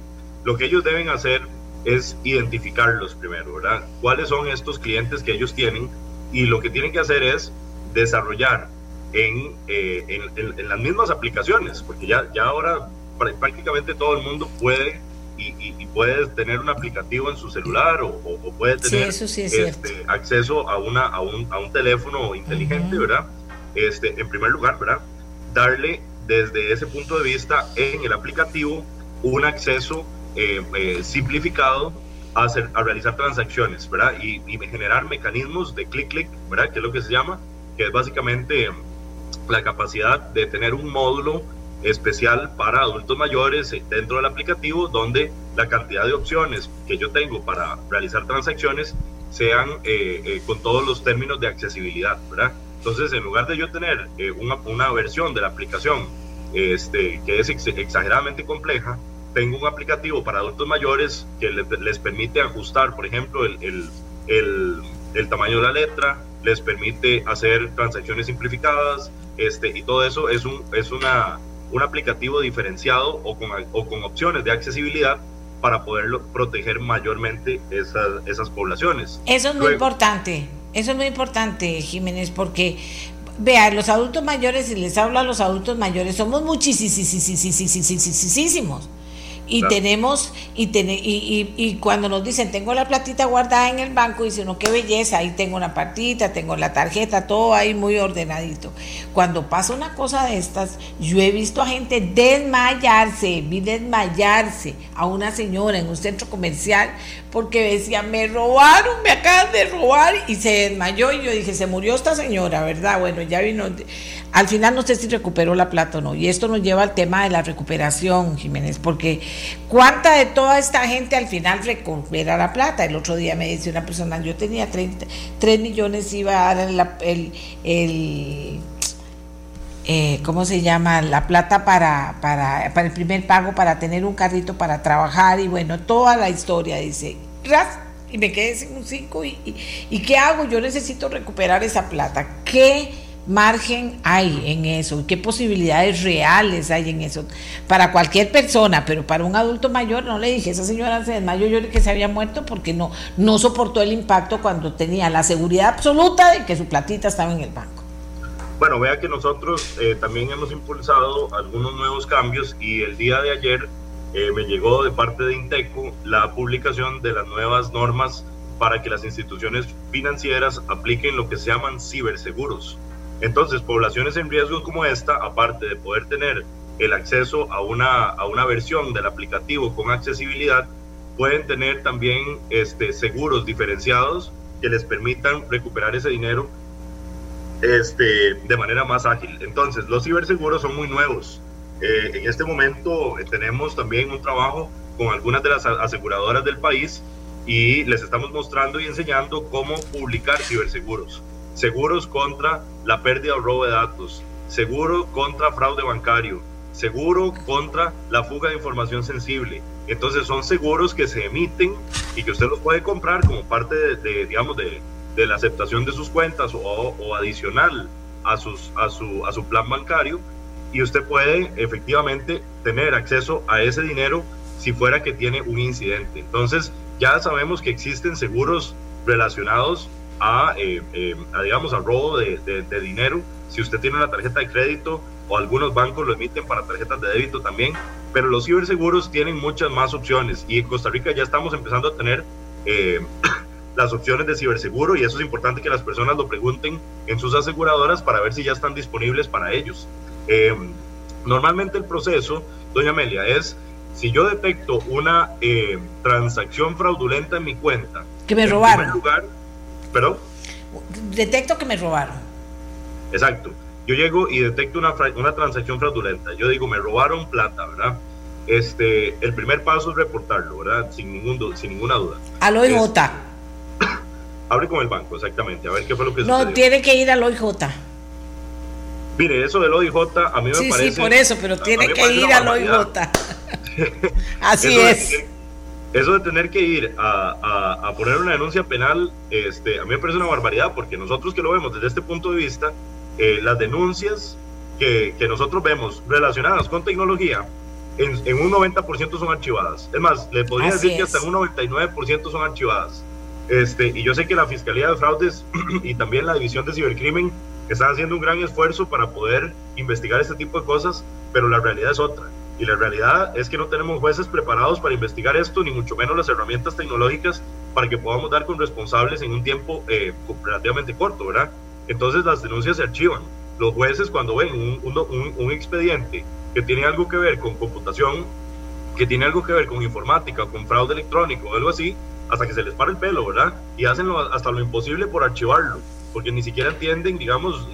lo que ellos deben hacer es identificarlos primero, ¿verdad? ¿Cuáles son estos clientes que ellos tienen? Y lo que tienen que hacer es desarrollar en, eh, en, en, en las mismas aplicaciones, porque ya, ya ahora prácticamente todo el mundo puede y, y, y, puede tener un aplicativo en su celular o, o, o puede tener sí, sí es este, acceso a, una, a, un, a un teléfono inteligente, uh -huh. ¿verdad? Este, en primer lugar, ¿verdad? Darle desde ese punto de vista en el aplicativo un acceso eh, eh, simplificado a, hacer, a, realizar transacciones, ¿verdad? Y, y, generar mecanismos de clic-clic, ¿verdad? Que es lo que se llama, que es básicamente la capacidad de tener un módulo especial para adultos mayores dentro del aplicativo donde la cantidad de opciones que yo tengo para realizar transacciones sean eh, eh, con todos los términos de accesibilidad, ¿verdad? Entonces, en lugar de yo tener eh, una, una, versión de la aplicación este, que es ex exageradamente compleja, tengo un aplicativo para adultos mayores que les, les permite ajustar, por ejemplo, el, el, el, el, tamaño de la letra, les permite hacer transacciones simplificadas, este, y todo eso es un, es una, un aplicativo diferenciado o con, o con opciones de accesibilidad para poderlo proteger mayormente esas, esas poblaciones. Eso es muy importante. Eso es muy importante, Jiménez, porque vea, los adultos mayores, si les hablo a los adultos mayores, somos muchísimos. Y claro. tenemos, y, ten, y, y, y, cuando nos dicen, tengo la platita guardada en el banco, dice uno, qué belleza, ahí tengo una partita, tengo la tarjeta, todo ahí muy ordenadito. Cuando pasa una cosa de estas, yo he visto a gente desmayarse, vi desmayarse a una señora en un centro comercial porque decía, me robaron, me acaban de robar, y se desmayó, y yo dije, se murió esta señora, ¿verdad? Bueno, ya vino, al final no sé si recuperó la plata o no, y esto nos lleva al tema de la recuperación, Jiménez, porque cuánta de toda esta gente al final recupera la plata, el otro día me dice una persona, yo tenía 30, 3 millones, iba a dar el, el, el eh, ¿cómo se llama? La plata para, para, para, el primer pago, para tener un carrito para trabajar y bueno, toda la historia, dice, ras, y me quedé sin un 5 y, y, y, ¿qué hago? Yo necesito recuperar esa plata. ¿Qué margen hay en eso? ¿Qué posibilidades reales hay en eso? Para cualquier persona, pero para un adulto mayor, no le dije, esa señora se desmayó, yo que se había muerto porque no, no soportó el impacto cuando tenía la seguridad absoluta de que su platita estaba en el banco. Bueno, vea que nosotros eh, también hemos impulsado algunos nuevos cambios y el día de ayer eh, me llegó de parte de Inteco la publicación de las nuevas normas para que las instituciones financieras apliquen lo que se llaman ciberseguros. Entonces, poblaciones en riesgo como esta, aparte de poder tener el acceso a una, a una versión del aplicativo con accesibilidad, pueden tener también este, seguros diferenciados que les permitan recuperar ese dinero este, de manera más ágil. Entonces, los ciberseguros son muy nuevos. Eh, en este momento eh, tenemos también un trabajo con algunas de las aseguradoras del país y les estamos mostrando y enseñando cómo publicar ciberseguros. Seguros contra la pérdida o robo de datos, seguro contra fraude bancario, seguro contra la fuga de información sensible. Entonces son seguros que se emiten y que usted los puede comprar como parte de, digamos, de, la aceptación de sus cuentas o, adicional a, su, a su plan bancario y usted puede efectivamente tener acceso a ese dinero si fuera que tiene un incidente. Entonces, ya sabemos que existen seguros relacionados a, eh, eh, digamos, al robo de, de, dinero. Si usted tiene una tarjeta de crédito o algunos bancos lo emiten para tarjetas de débito también, pero los ciberseguros tienen muchas más opciones y en Costa Rica ya estamos empezando a tener eh, <coughs> las opciones de ciberseguro y eso es importante que las personas lo pregunten en sus aseguradoras para ver si ya están disponibles para ellos. Eh, normalmente el proceso, doña Amelia, es si yo detecto una eh, transacción fraudulenta en mi cuenta. Que me robaron. Lugar, ¿Perdón? Detecto que me robaron. Exacto. Yo llego y detecto una, una transacción fraudulenta. Yo digo, me robaron plata, ¿verdad? Este, el primer paso es reportarlo, ¿verdad? Sin, ningún, sin ninguna duda. Al OIJ. Hable <coughs> con el banco, exactamente, a ver qué fue lo que No, tiene que ir al OIJ. Mire, eso del OIJ a mí me parece. Sí, por eso, pero tiene que ir al OIJ. <laughs> Así es. Eso de tener que ir a, a, poner una denuncia penal, este, a mí me parece una barbaridad, porque nosotros que lo vemos desde este punto de vista, eh, las denuncias que, que, nosotros vemos relacionadas con tecnología, en, en un 90% son archivadas. Es más, le podría decir que hasta un 99% son archivadas. Este, y yo sé que la Fiscalía de Fraudes <clears throat> y también la División de Cibercrimen están haciendo un gran esfuerzo para poder investigar este tipo de cosas, pero la realidad es otra. Y la realidad es que no tenemos jueces preparados para investigar esto, ni mucho menos las herramientas tecnológicas para que podamos dar con responsables en un tiempo eh, relativamente corto, ¿verdad? Entonces las denuncias se archivan. Los jueces cuando ven un, un, un, expediente que tiene algo que ver con computación, que tiene algo que ver con informática, con fraude electrónico o algo así, hasta que se les para el pelo, ¿verdad? Y hacen hasta lo imposible por archivarlo porque ni siquiera entienden, digamos,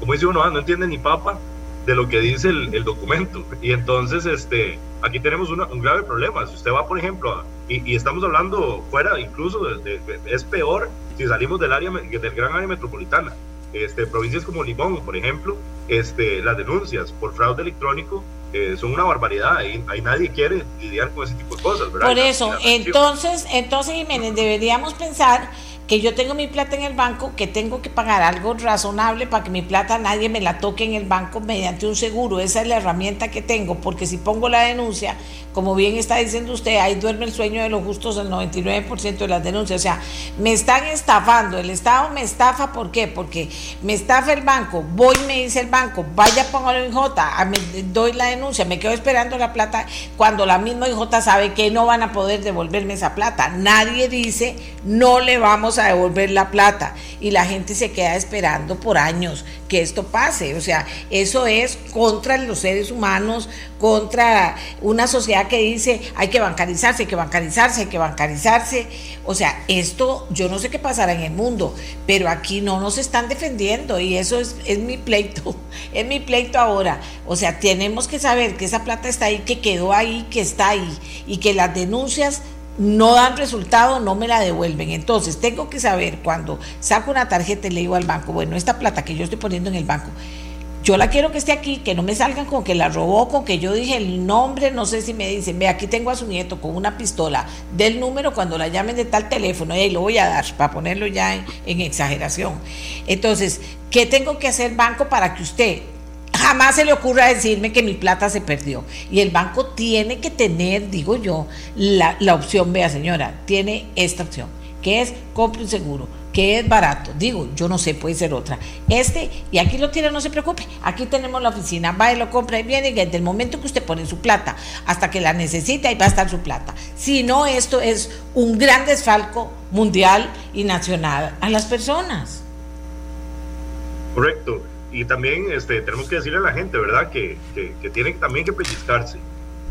como dice uno, ah, no entienden ni papa de lo que dice el, documento. Y entonces, este, aquí tenemos un grave problema. Si usted va, por ejemplo, y, estamos hablando fuera, incluso, de, es peor si salimos del área, del gran área metropolitana. Este, provincias como Limón, por ejemplo, este, las denuncias por fraude electrónico eh, son una barbaridad. Ahí, ahí, nadie quiere lidiar con ese tipo de cosas. ¿verdad? Por eso, entonces, entonces, Jiménez, deberíamos pensar que yo tengo mi plata en el banco, que tengo que pagar algo razonable para que mi plata nadie me la toque en el banco mediante un seguro. Esa es la herramienta que tengo, porque si pongo la denuncia, como bien está diciendo usted, ahí duerme el sueño de los justos el 99% de las denuncias. O sea, me están estafando, el Estado me estafa, ¿por qué? Porque me estafa el banco, voy me dice el banco, vaya pongo IJ, me doy la denuncia, me quedo esperando la plata cuando la misma IJ sabe que no van a poder devolverme esa plata. Nadie dice, no le vamos a devolver la plata y la gente se queda esperando por años que esto pase. O sea, eso es contra los seres humanos, contra una sociedad que dice hay que bancarizarse, hay que bancarizarse, hay que bancarizarse. O sea, esto yo no sé qué pasará en el mundo, pero aquí no nos están defendiendo y eso es, es mi pleito, <laughs> es mi pleito ahora. O sea, tenemos que saber que esa plata está ahí, que quedó ahí, que está ahí y que las denuncias no dan resultado, no me la devuelven. Entonces, tengo que saber cuando saco una tarjeta y le digo al banco, bueno, esta plata que yo estoy poniendo en el banco, yo la quiero que esté aquí, que no me salgan con que la robó, con que yo dije el nombre, no sé si me dicen, ve, aquí tengo a su nieto con una pistola del número cuando la llamen de tal teléfono, y ahí lo voy a dar para ponerlo ya en, en exageración. Entonces, ¿qué tengo que hacer banco para que usted jamás se le ocurra decirme que mi plata se perdió. Y el banco tiene que tener, digo yo, la, opción, vea señora, tiene esta opción, que es compre un seguro. que es barato. Digo, yo no sé, puede ser otra. Este, y aquí lo tiene, no se preocupe. Aquí tenemos la oficina, va y lo compra y viene, y desde el momento que usted pone su plata hasta que la necesita, ahí va a estar su plata. Si no, esto es un gran desfalco mundial y nacional a las personas. Correcto. Y también este, tenemos que decirle a la gente, ¿verdad?, que, que, tienen también que pellizcarse.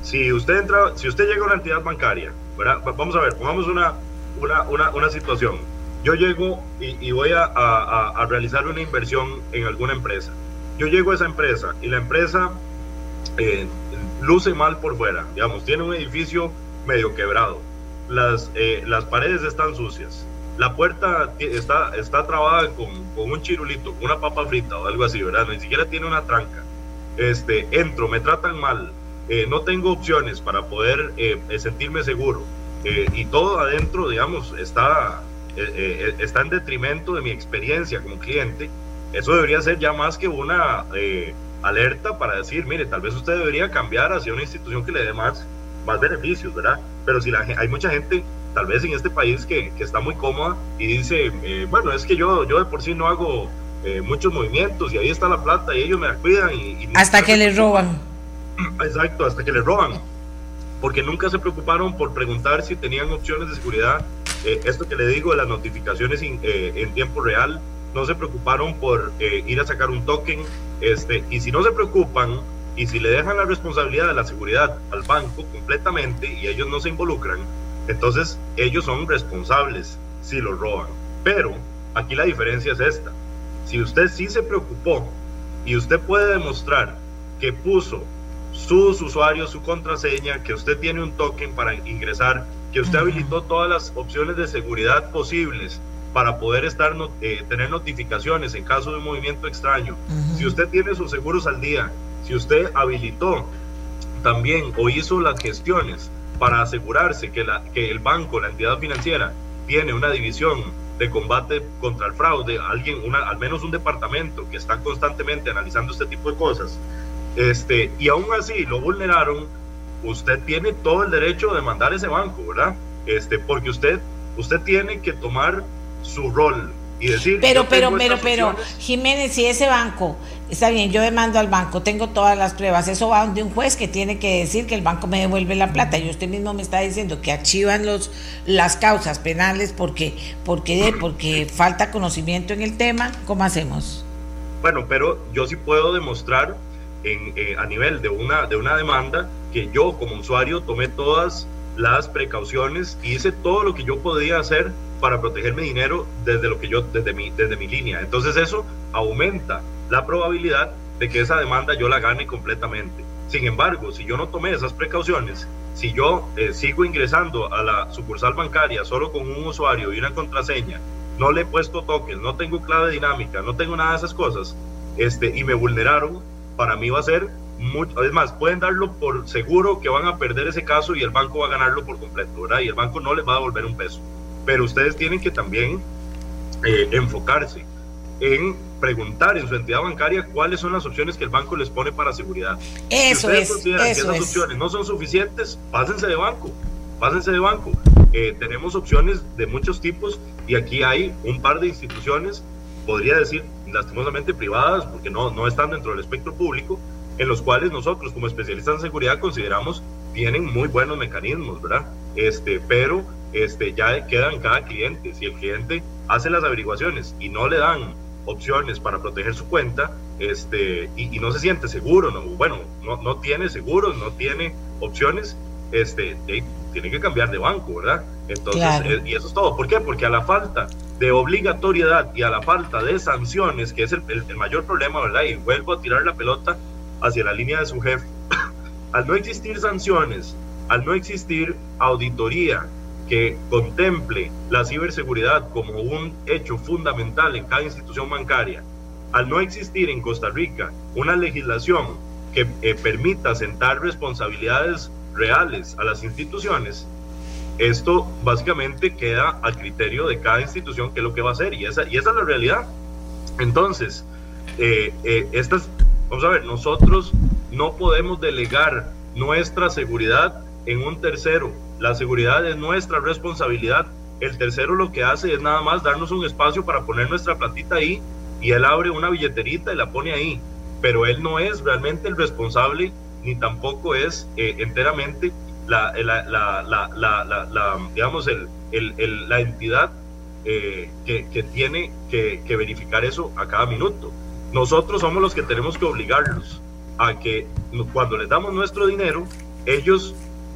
Si usted entra, si usted llega a una entidad bancaria, ¿verdad? Vamos a ver, pongamos una, una, una, una situación yo llego y, voy a, realizar una inversión en alguna empresa. Yo llego a esa empresa y la empresa eh, luce mal por fuera, digamos, tiene un edificio medio quebrado, las, eh, las paredes están sucias, la puerta está, está trabada con, un chirulito, una papa frita o algo así, ¿verdad? Ni siquiera tiene una tranca. Este, entro, me tratan mal, eh, no tengo opciones para poder sentirme seguro. y todo adentro, digamos, está eh, eh, está en detrimento de mi experiencia como cliente, eso debería ser ya más que una eh, alerta para decir, mire, tal vez usted debería cambiar hacia una institución que le dé más, más beneficios, ¿verdad? Pero si la, hay mucha gente, tal vez en este país, que, que está muy cómoda y dice, bueno, es que yo, yo de por sí no hago muchos movimientos y ahí está la plata y ellos me la cuidan. Y, hasta que le roban. <clears throat> Exacto, hasta que le roban. Porque nunca se preocuparon por preguntar si tenían opciones de seguridad eh, esto que le digo de las notificaciones eh, en tiempo real, no se preocuparon por eh, ir a sacar un token, este, y si no se preocupan y si le dejan la responsabilidad de la seguridad al banco completamente y ellos no se involucran, entonces ellos son responsables si lo roban. Pero aquí la diferencia es esta. Si usted sí se preocupó y usted puede demostrar que puso sus usuarios, su contraseña, que usted tiene un token para ingresar que usted habilitó todas las opciones de seguridad posibles para poder estar eh, tener notificaciones en caso de un movimiento extraño. Si usted tiene sus seguros al día, si usted habilitó también o hizo las gestiones para asegurarse que, la, que el banco, la entidad financiera, tiene una división de combate contra el fraude, alguien, una, al menos un departamento que está constantemente analizando este tipo de cosas, este, y aún así lo vulneraron, usted tiene todo el derecho de demandar ese banco, ¿verdad? Este, porque usted, usted tiene que tomar su rol y decir. Pero, pero, pero, pero, Jiménez, si ese banco, está bien, yo demando al banco, tengo todas las pruebas, eso va de un juez que tiene que decir que el banco me devuelve la plata. Y usted mismo me está diciendo que archivan los, las causas penales porque, porque, porque falta conocimiento en el tema. ¿Cómo hacemos? Bueno, pero yo sí puedo demostrar en, eh, a nivel de una, de una demanda que yo como usuario tomé todas las precauciones y hice todo lo que yo podía hacer para proteger mi dinero desde lo que yo desde mi desde mi línea. Entonces eso aumenta la probabilidad de que esa demanda yo la gane completamente. Sin embargo, si yo no tomé esas precauciones, si yo eh, sigo ingresando a la sucursal bancaria solo con un usuario y una contraseña, no le he puesto toques, no tengo clave dinámica, no tengo nada de esas cosas, este, y me vulneraron, para mí va a ser mucho, es más, pueden darlo por seguro que van a perder ese caso y el banco va a ganarlo por completo, ¿verdad? Y el banco no les va a devolver un peso. Pero ustedes tienen que también eh, enfocarse en preguntar en su entidad bancaria cuáles son las opciones que el banco les pone para seguridad. Eso si ustedes consideran que esas opciones no son suficientes, pásense de banco, pásense de banco. Eh, tenemos opciones de muchos tipos y aquí hay un par de instituciones, podría decir lastimosamente privadas, porque no, no están dentro del espectro público, en los cuales nosotros como especialistas en seguridad consideramos tienen muy buenos mecanismos, ¿verdad? Este, pero este, ya queda en cada cliente. Si el cliente hace las averiguaciones y no le dan opciones para proteger su cuenta este, y, no se siente seguro, no, bueno, no, no tiene seguros, no tiene opciones, este, tiene que cambiar de banco, ¿verdad? Entonces, eh, y eso es todo. ¿Por qué? Porque a la falta de obligatoriedad y a la falta de sanciones, que es el, el mayor problema, ¿verdad? Y vuelvo a tirar la pelota hacia la línea de su jefe. <coughs> al no existir sanciones, al no existir auditoría que contemple la ciberseguridad como un hecho fundamental en cada institución bancaria, al no existir en Costa Rica una legislación que eh, permita sentar responsabilidades reales a las instituciones, esto básicamente queda al criterio de cada institución qué es lo que va a hacer y esa, y esa es la realidad. Entonces, eh, eh, estas Vamos a ver, nosotros no podemos delegar nuestra seguridad en un tercero. La seguridad es nuestra responsabilidad el tercero lo que hace es nada más darnos un espacio para poner nuestra platita ahí y él abre una billeterita y la pone ahí. Pero él no es realmente el responsable ni tampoco es eh, enteramente la, la, digamos, el, la entidad eh, que, tiene que verificar eso a cada minuto. Nosotros somos los que tenemos que obligarlos a que cuando les damos nuestro dinero, ellos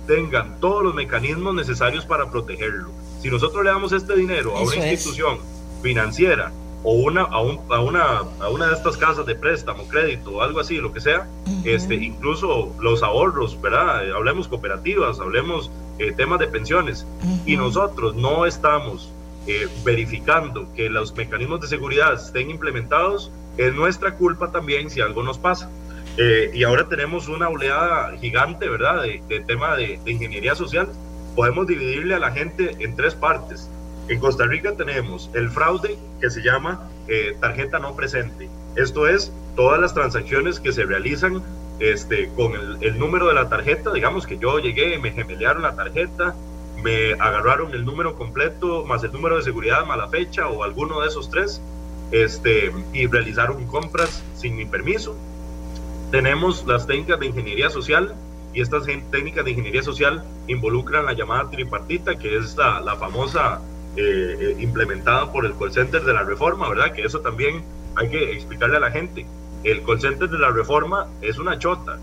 tengan todos los mecanismos necesarios para protegerlo. Si nosotros le damos este dinero a una institución financiera o una, a, a, una, a una de estas casas de préstamo, crédito o algo así, lo que sea, este, incluso los ahorros, ¿verdad? Hablemos cooperativas, hablemos eh, temas de pensiones, y nosotros no estamos eh, verificando que los mecanismos de seguridad estén implementados, es nuestra culpa también si algo nos pasa. Eh, y ahora tenemos una oleada gigante, ¿verdad?, de, tema de, ingeniería social. Podemos dividirle a la gente en tres partes. En Costa Rica tenemos el fraude que se llama eh, tarjeta no presente. Esto es todas las transacciones que se realizan este, con el, número de la tarjeta. Digamos que yo llegué, me gemelearon la tarjeta, me agarraron el número completo, más el número de seguridad, más la fecha o alguno de esos tres, este, y realizaron compras sin mi permiso tenemos las técnicas de ingeniería social y estas técnicas de ingeniería social involucran la llamada tripartita, que es la, famosa eh, eh, implementada por el call center de la reforma, ¿verdad? Que eso también hay que explicarle a la gente. El call center de la reforma es una chota,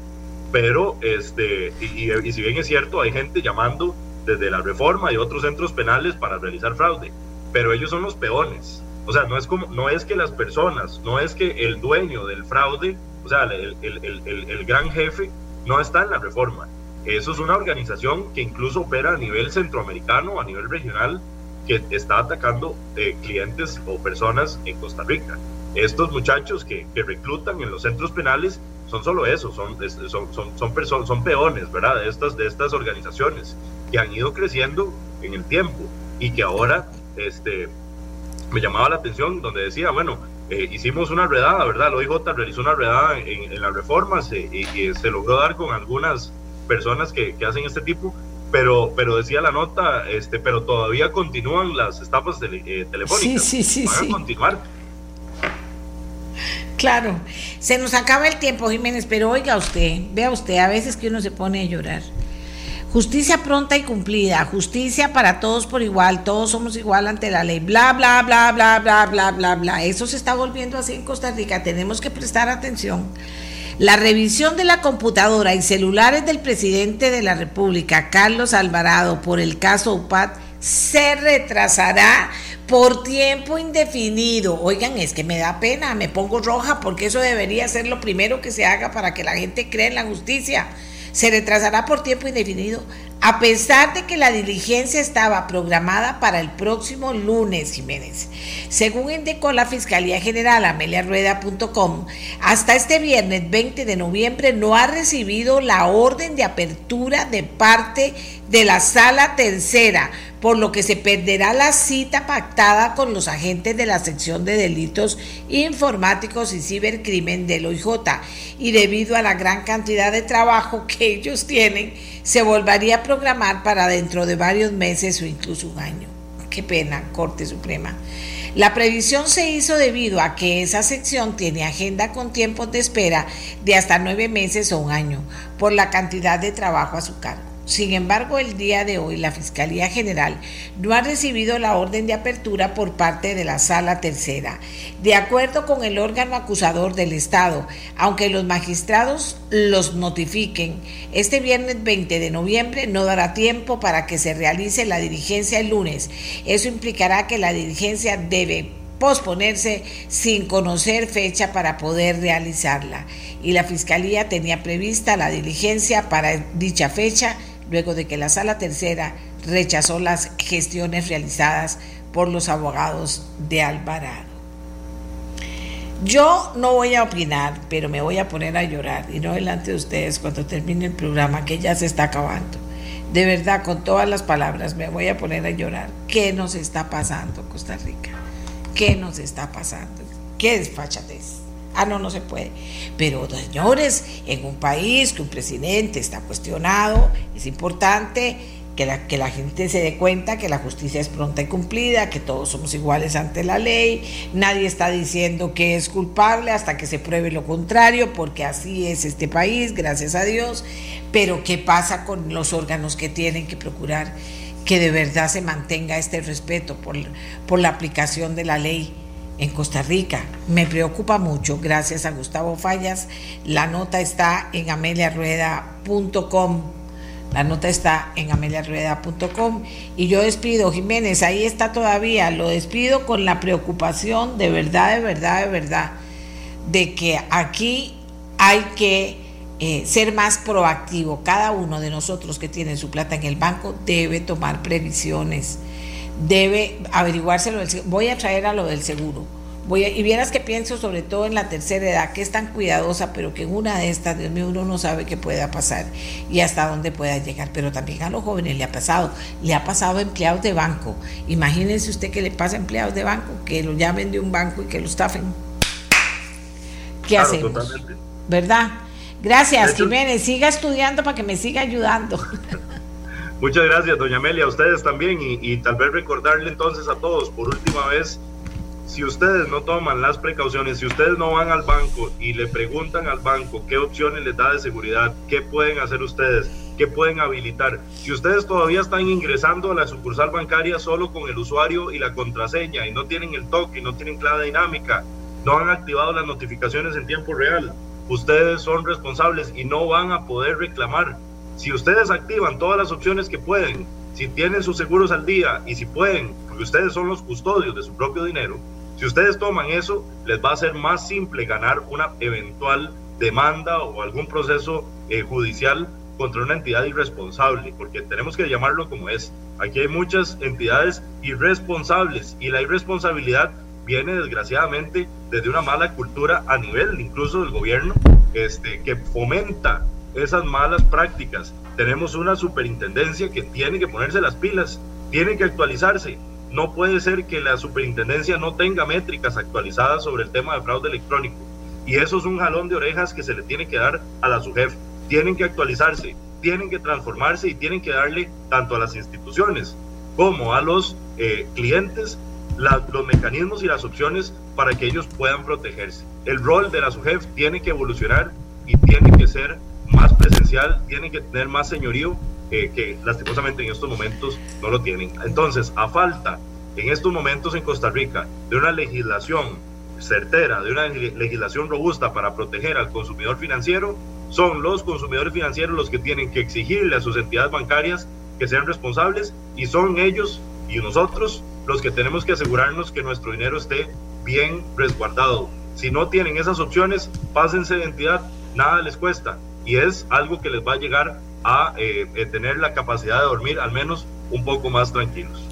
pero este, y, y si bien es cierto, hay gente llamando desde la reforma y otros centros penales para realizar fraude, pero ellos son los peones. O sea, no es como, no es que las personas, no es que el dueño del fraude o sea, el, el, el, el, gran jefe no está en la reforma. Eso es una organización que incluso opera a nivel centroamericano, a nivel regional, que está atacando eh, clientes o personas en Costa Rica. Estos muchachos que, que, reclutan en los centros penales son solo eso, son, son, son, son, personas, son peones, ¿verdad? De estas, de estas organizaciones que han ido creciendo en el tiempo y que ahora este, me llamaba la atención donde decía, bueno, eh, hicimos una redada, ¿verdad? El OIJ realizó una redada en, las reformas eh, y, se logró dar con algunas personas que, hacen este tipo, pero, pero decía la nota, este, pero todavía continúan las estafas eh, telefónicas. Sí, sí, sí. Van a continuar. Claro, se nos acaba el tiempo, Jiménez, pero oiga usted, vea usted, a veces que uno se pone a llorar. Justicia pronta y cumplida, justicia para todos por igual, todos somos igual ante la ley, bla, bla, bla, bla, bla, bla, bla, bla. Eso se está volviendo así en Costa Rica, tenemos que prestar atención. La revisión de la computadora y celulares del presidente de la República, Carlos Alvarado, por el caso UPAD, se retrasará por tiempo indefinido. Oigan, es que me da pena, me pongo roja porque eso debería ser lo primero que se haga para que la gente cree en la justicia se retrasará por tiempo indefinido, a pesar de que la diligencia estaba programada para el próximo lunes, Jiménez. Según indicó la Fiscalía General ameliarueda.com, hasta este viernes 20 de noviembre no ha recibido la orden de apertura de parte de la sala tercera por lo que se perderá la cita pactada con los agentes de la sección de delitos informáticos y cibercrimen del OIJ. Y debido a la gran cantidad de trabajo que ellos tienen, se volvería a programar para dentro de varios meses o incluso un año. Qué pena, Corte Suprema. La previsión se hizo debido a que esa sección tiene agenda con tiempos de espera de hasta nueve meses o un año por la cantidad de trabajo a su cargo. Sin embargo, el día de hoy la Fiscalía General no ha recibido la orden de apertura por parte de la Sala Tercera, de acuerdo con el órgano acusador del Estado, aunque los magistrados los notifiquen. Este viernes 20 de noviembre no dará tiempo para que se realice la diligencia el lunes. Eso implicará que la diligencia debe posponerse sin conocer fecha para poder realizarla. Y la Fiscalía tenía prevista la diligencia para dicha fecha luego de que la Sala Tercera rechazó las gestiones realizadas por los abogados de Alvarado. Yo no voy a opinar, pero me voy a poner a llorar, y no delante de ustedes cuando termine el programa, que ya se está acabando. De verdad, con todas las palabras, me voy a poner a llorar. ¿Qué nos está pasando, Costa Rica? ¿Qué nos está pasando? ¿Qué desfachatez? Ah, no, no se puede. Pero, señores, en un país que un presidente está cuestionado, es importante que la, que la gente se dé cuenta que la justicia es pronta y cumplida, que todos somos iguales ante la ley, nadie está diciendo que es culpable hasta que se pruebe lo contrario, porque así es este país, gracias a Dios, pero ¿qué pasa con los órganos que tienen que procurar que de verdad se mantenga este respeto por, por la aplicación de la ley? En Costa Rica. Me preocupa mucho, gracias a Gustavo Fallas. La nota está en ameliarueda.com la nota está en ameliarrueda.com y yo despido, Jiménez, ahí está todavía, lo despido con la preocupación de verdad, de verdad, de verdad, de que aquí hay que eh, ser más proactivo. Cada uno de nosotros que tiene su plata en el banco debe tomar previsiones, debe averiguárselo. Voy a traer a lo del seguro Voy y vieras que pienso sobre todo en la tercera edad, que es tan cuidadosa, pero que en una de estas, Dios mío, uno no sabe qué pueda pasar y hasta dónde pueda llegar. Pero también a los jóvenes le ha pasado, le ha pasado a empleados de banco. Imagínense usted que le pasa a empleados de banco, que lo llamen de un banco y que lo estafen. ¿Qué hacemos? ¿Verdad? Gracias, Jiménez. Siga estudiando para que me siga ayudando. <laughs> Muchas gracias, doña Amelia, a ustedes también y, tal vez recordarle entonces a todos por última vez si ustedes no toman las precauciones, si ustedes no van al banco y le preguntan al banco qué opciones les da de seguridad, qué pueden hacer ustedes, qué pueden habilitar, si ustedes todavía están ingresando a la sucursal bancaria solo con el usuario y la contraseña y no tienen el toque, no tienen clave dinámica, no han activado las notificaciones en tiempo real, ustedes son responsables y no van a poder reclamar. Si ustedes activan todas las opciones que pueden, si tienen sus seguros al día y si pueden, porque ustedes son los custodios de su propio dinero, si ustedes toman eso, les va a ser más simple ganar una eventual demanda o algún proceso eh, judicial contra una entidad irresponsable, porque tenemos que llamarlo como es. Aquí hay muchas entidades irresponsables y la irresponsabilidad viene desgraciadamente desde una mala cultura a nivel incluso del gobierno este, que fomenta esas malas prácticas. Tenemos una superintendencia que tiene que ponerse las pilas, tiene que actualizarse, no puede ser que la superintendencia no tenga métricas actualizadas sobre el tema de fraude electrónico. Y eso es un jalón de orejas que se le tiene que dar a la SUGEF. Tienen que actualizarse, tienen que transformarse y tienen que darle tanto a las instituciones como a los eh, clientes los mecanismos y las opciones para que ellos puedan protegerse. El rol de la SUGEF tiene que evolucionar y tiene que ser más presencial, tiene que tener más señorío que lastimosamente en estos momentos no lo tienen. Entonces, a falta en estos momentos en Costa Rica de una legislación certera, de una legislación robusta para proteger al consumidor financiero, son los consumidores financieros los que tienen que exigirle a sus entidades bancarias que sean responsables y son ellos y nosotros los que tenemos que asegurarnos que nuestro dinero esté bien resguardado. Si no tienen esas opciones, pásense de entidad, nada les cuesta y es algo que les va a llegar a eh, eh, tener la capacidad de dormir al menos un poco más tranquilos.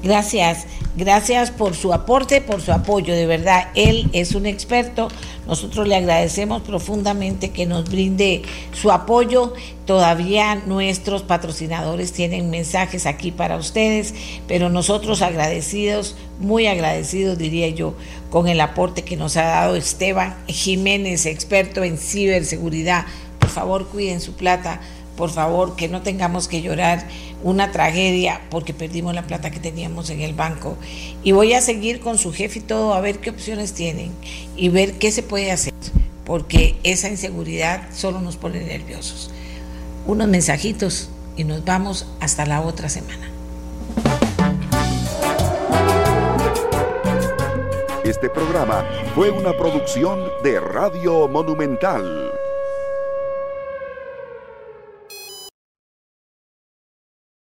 Gracias, gracias por su aporte, por su apoyo, de verdad, él es un experto, nosotros le agradecemos profundamente que nos brinde su apoyo, todavía nuestros patrocinadores tienen mensajes aquí para ustedes, pero nosotros agradecidos, muy agradecidos diría yo, con el aporte que nos ha dado Esteban Jiménez, experto en ciberseguridad, por favor cuiden su plata por favor, que no tengamos que llorar una tragedia porque perdimos la plata que teníamos en el banco. Y voy a seguir con su jefe y todo a ver qué opciones tienen y ver qué se puede hacer, porque esa inseguridad solo nos pone nerviosos. Unos mensajitos y nos vamos hasta la otra semana. Este programa fue una producción de Radio Monumental.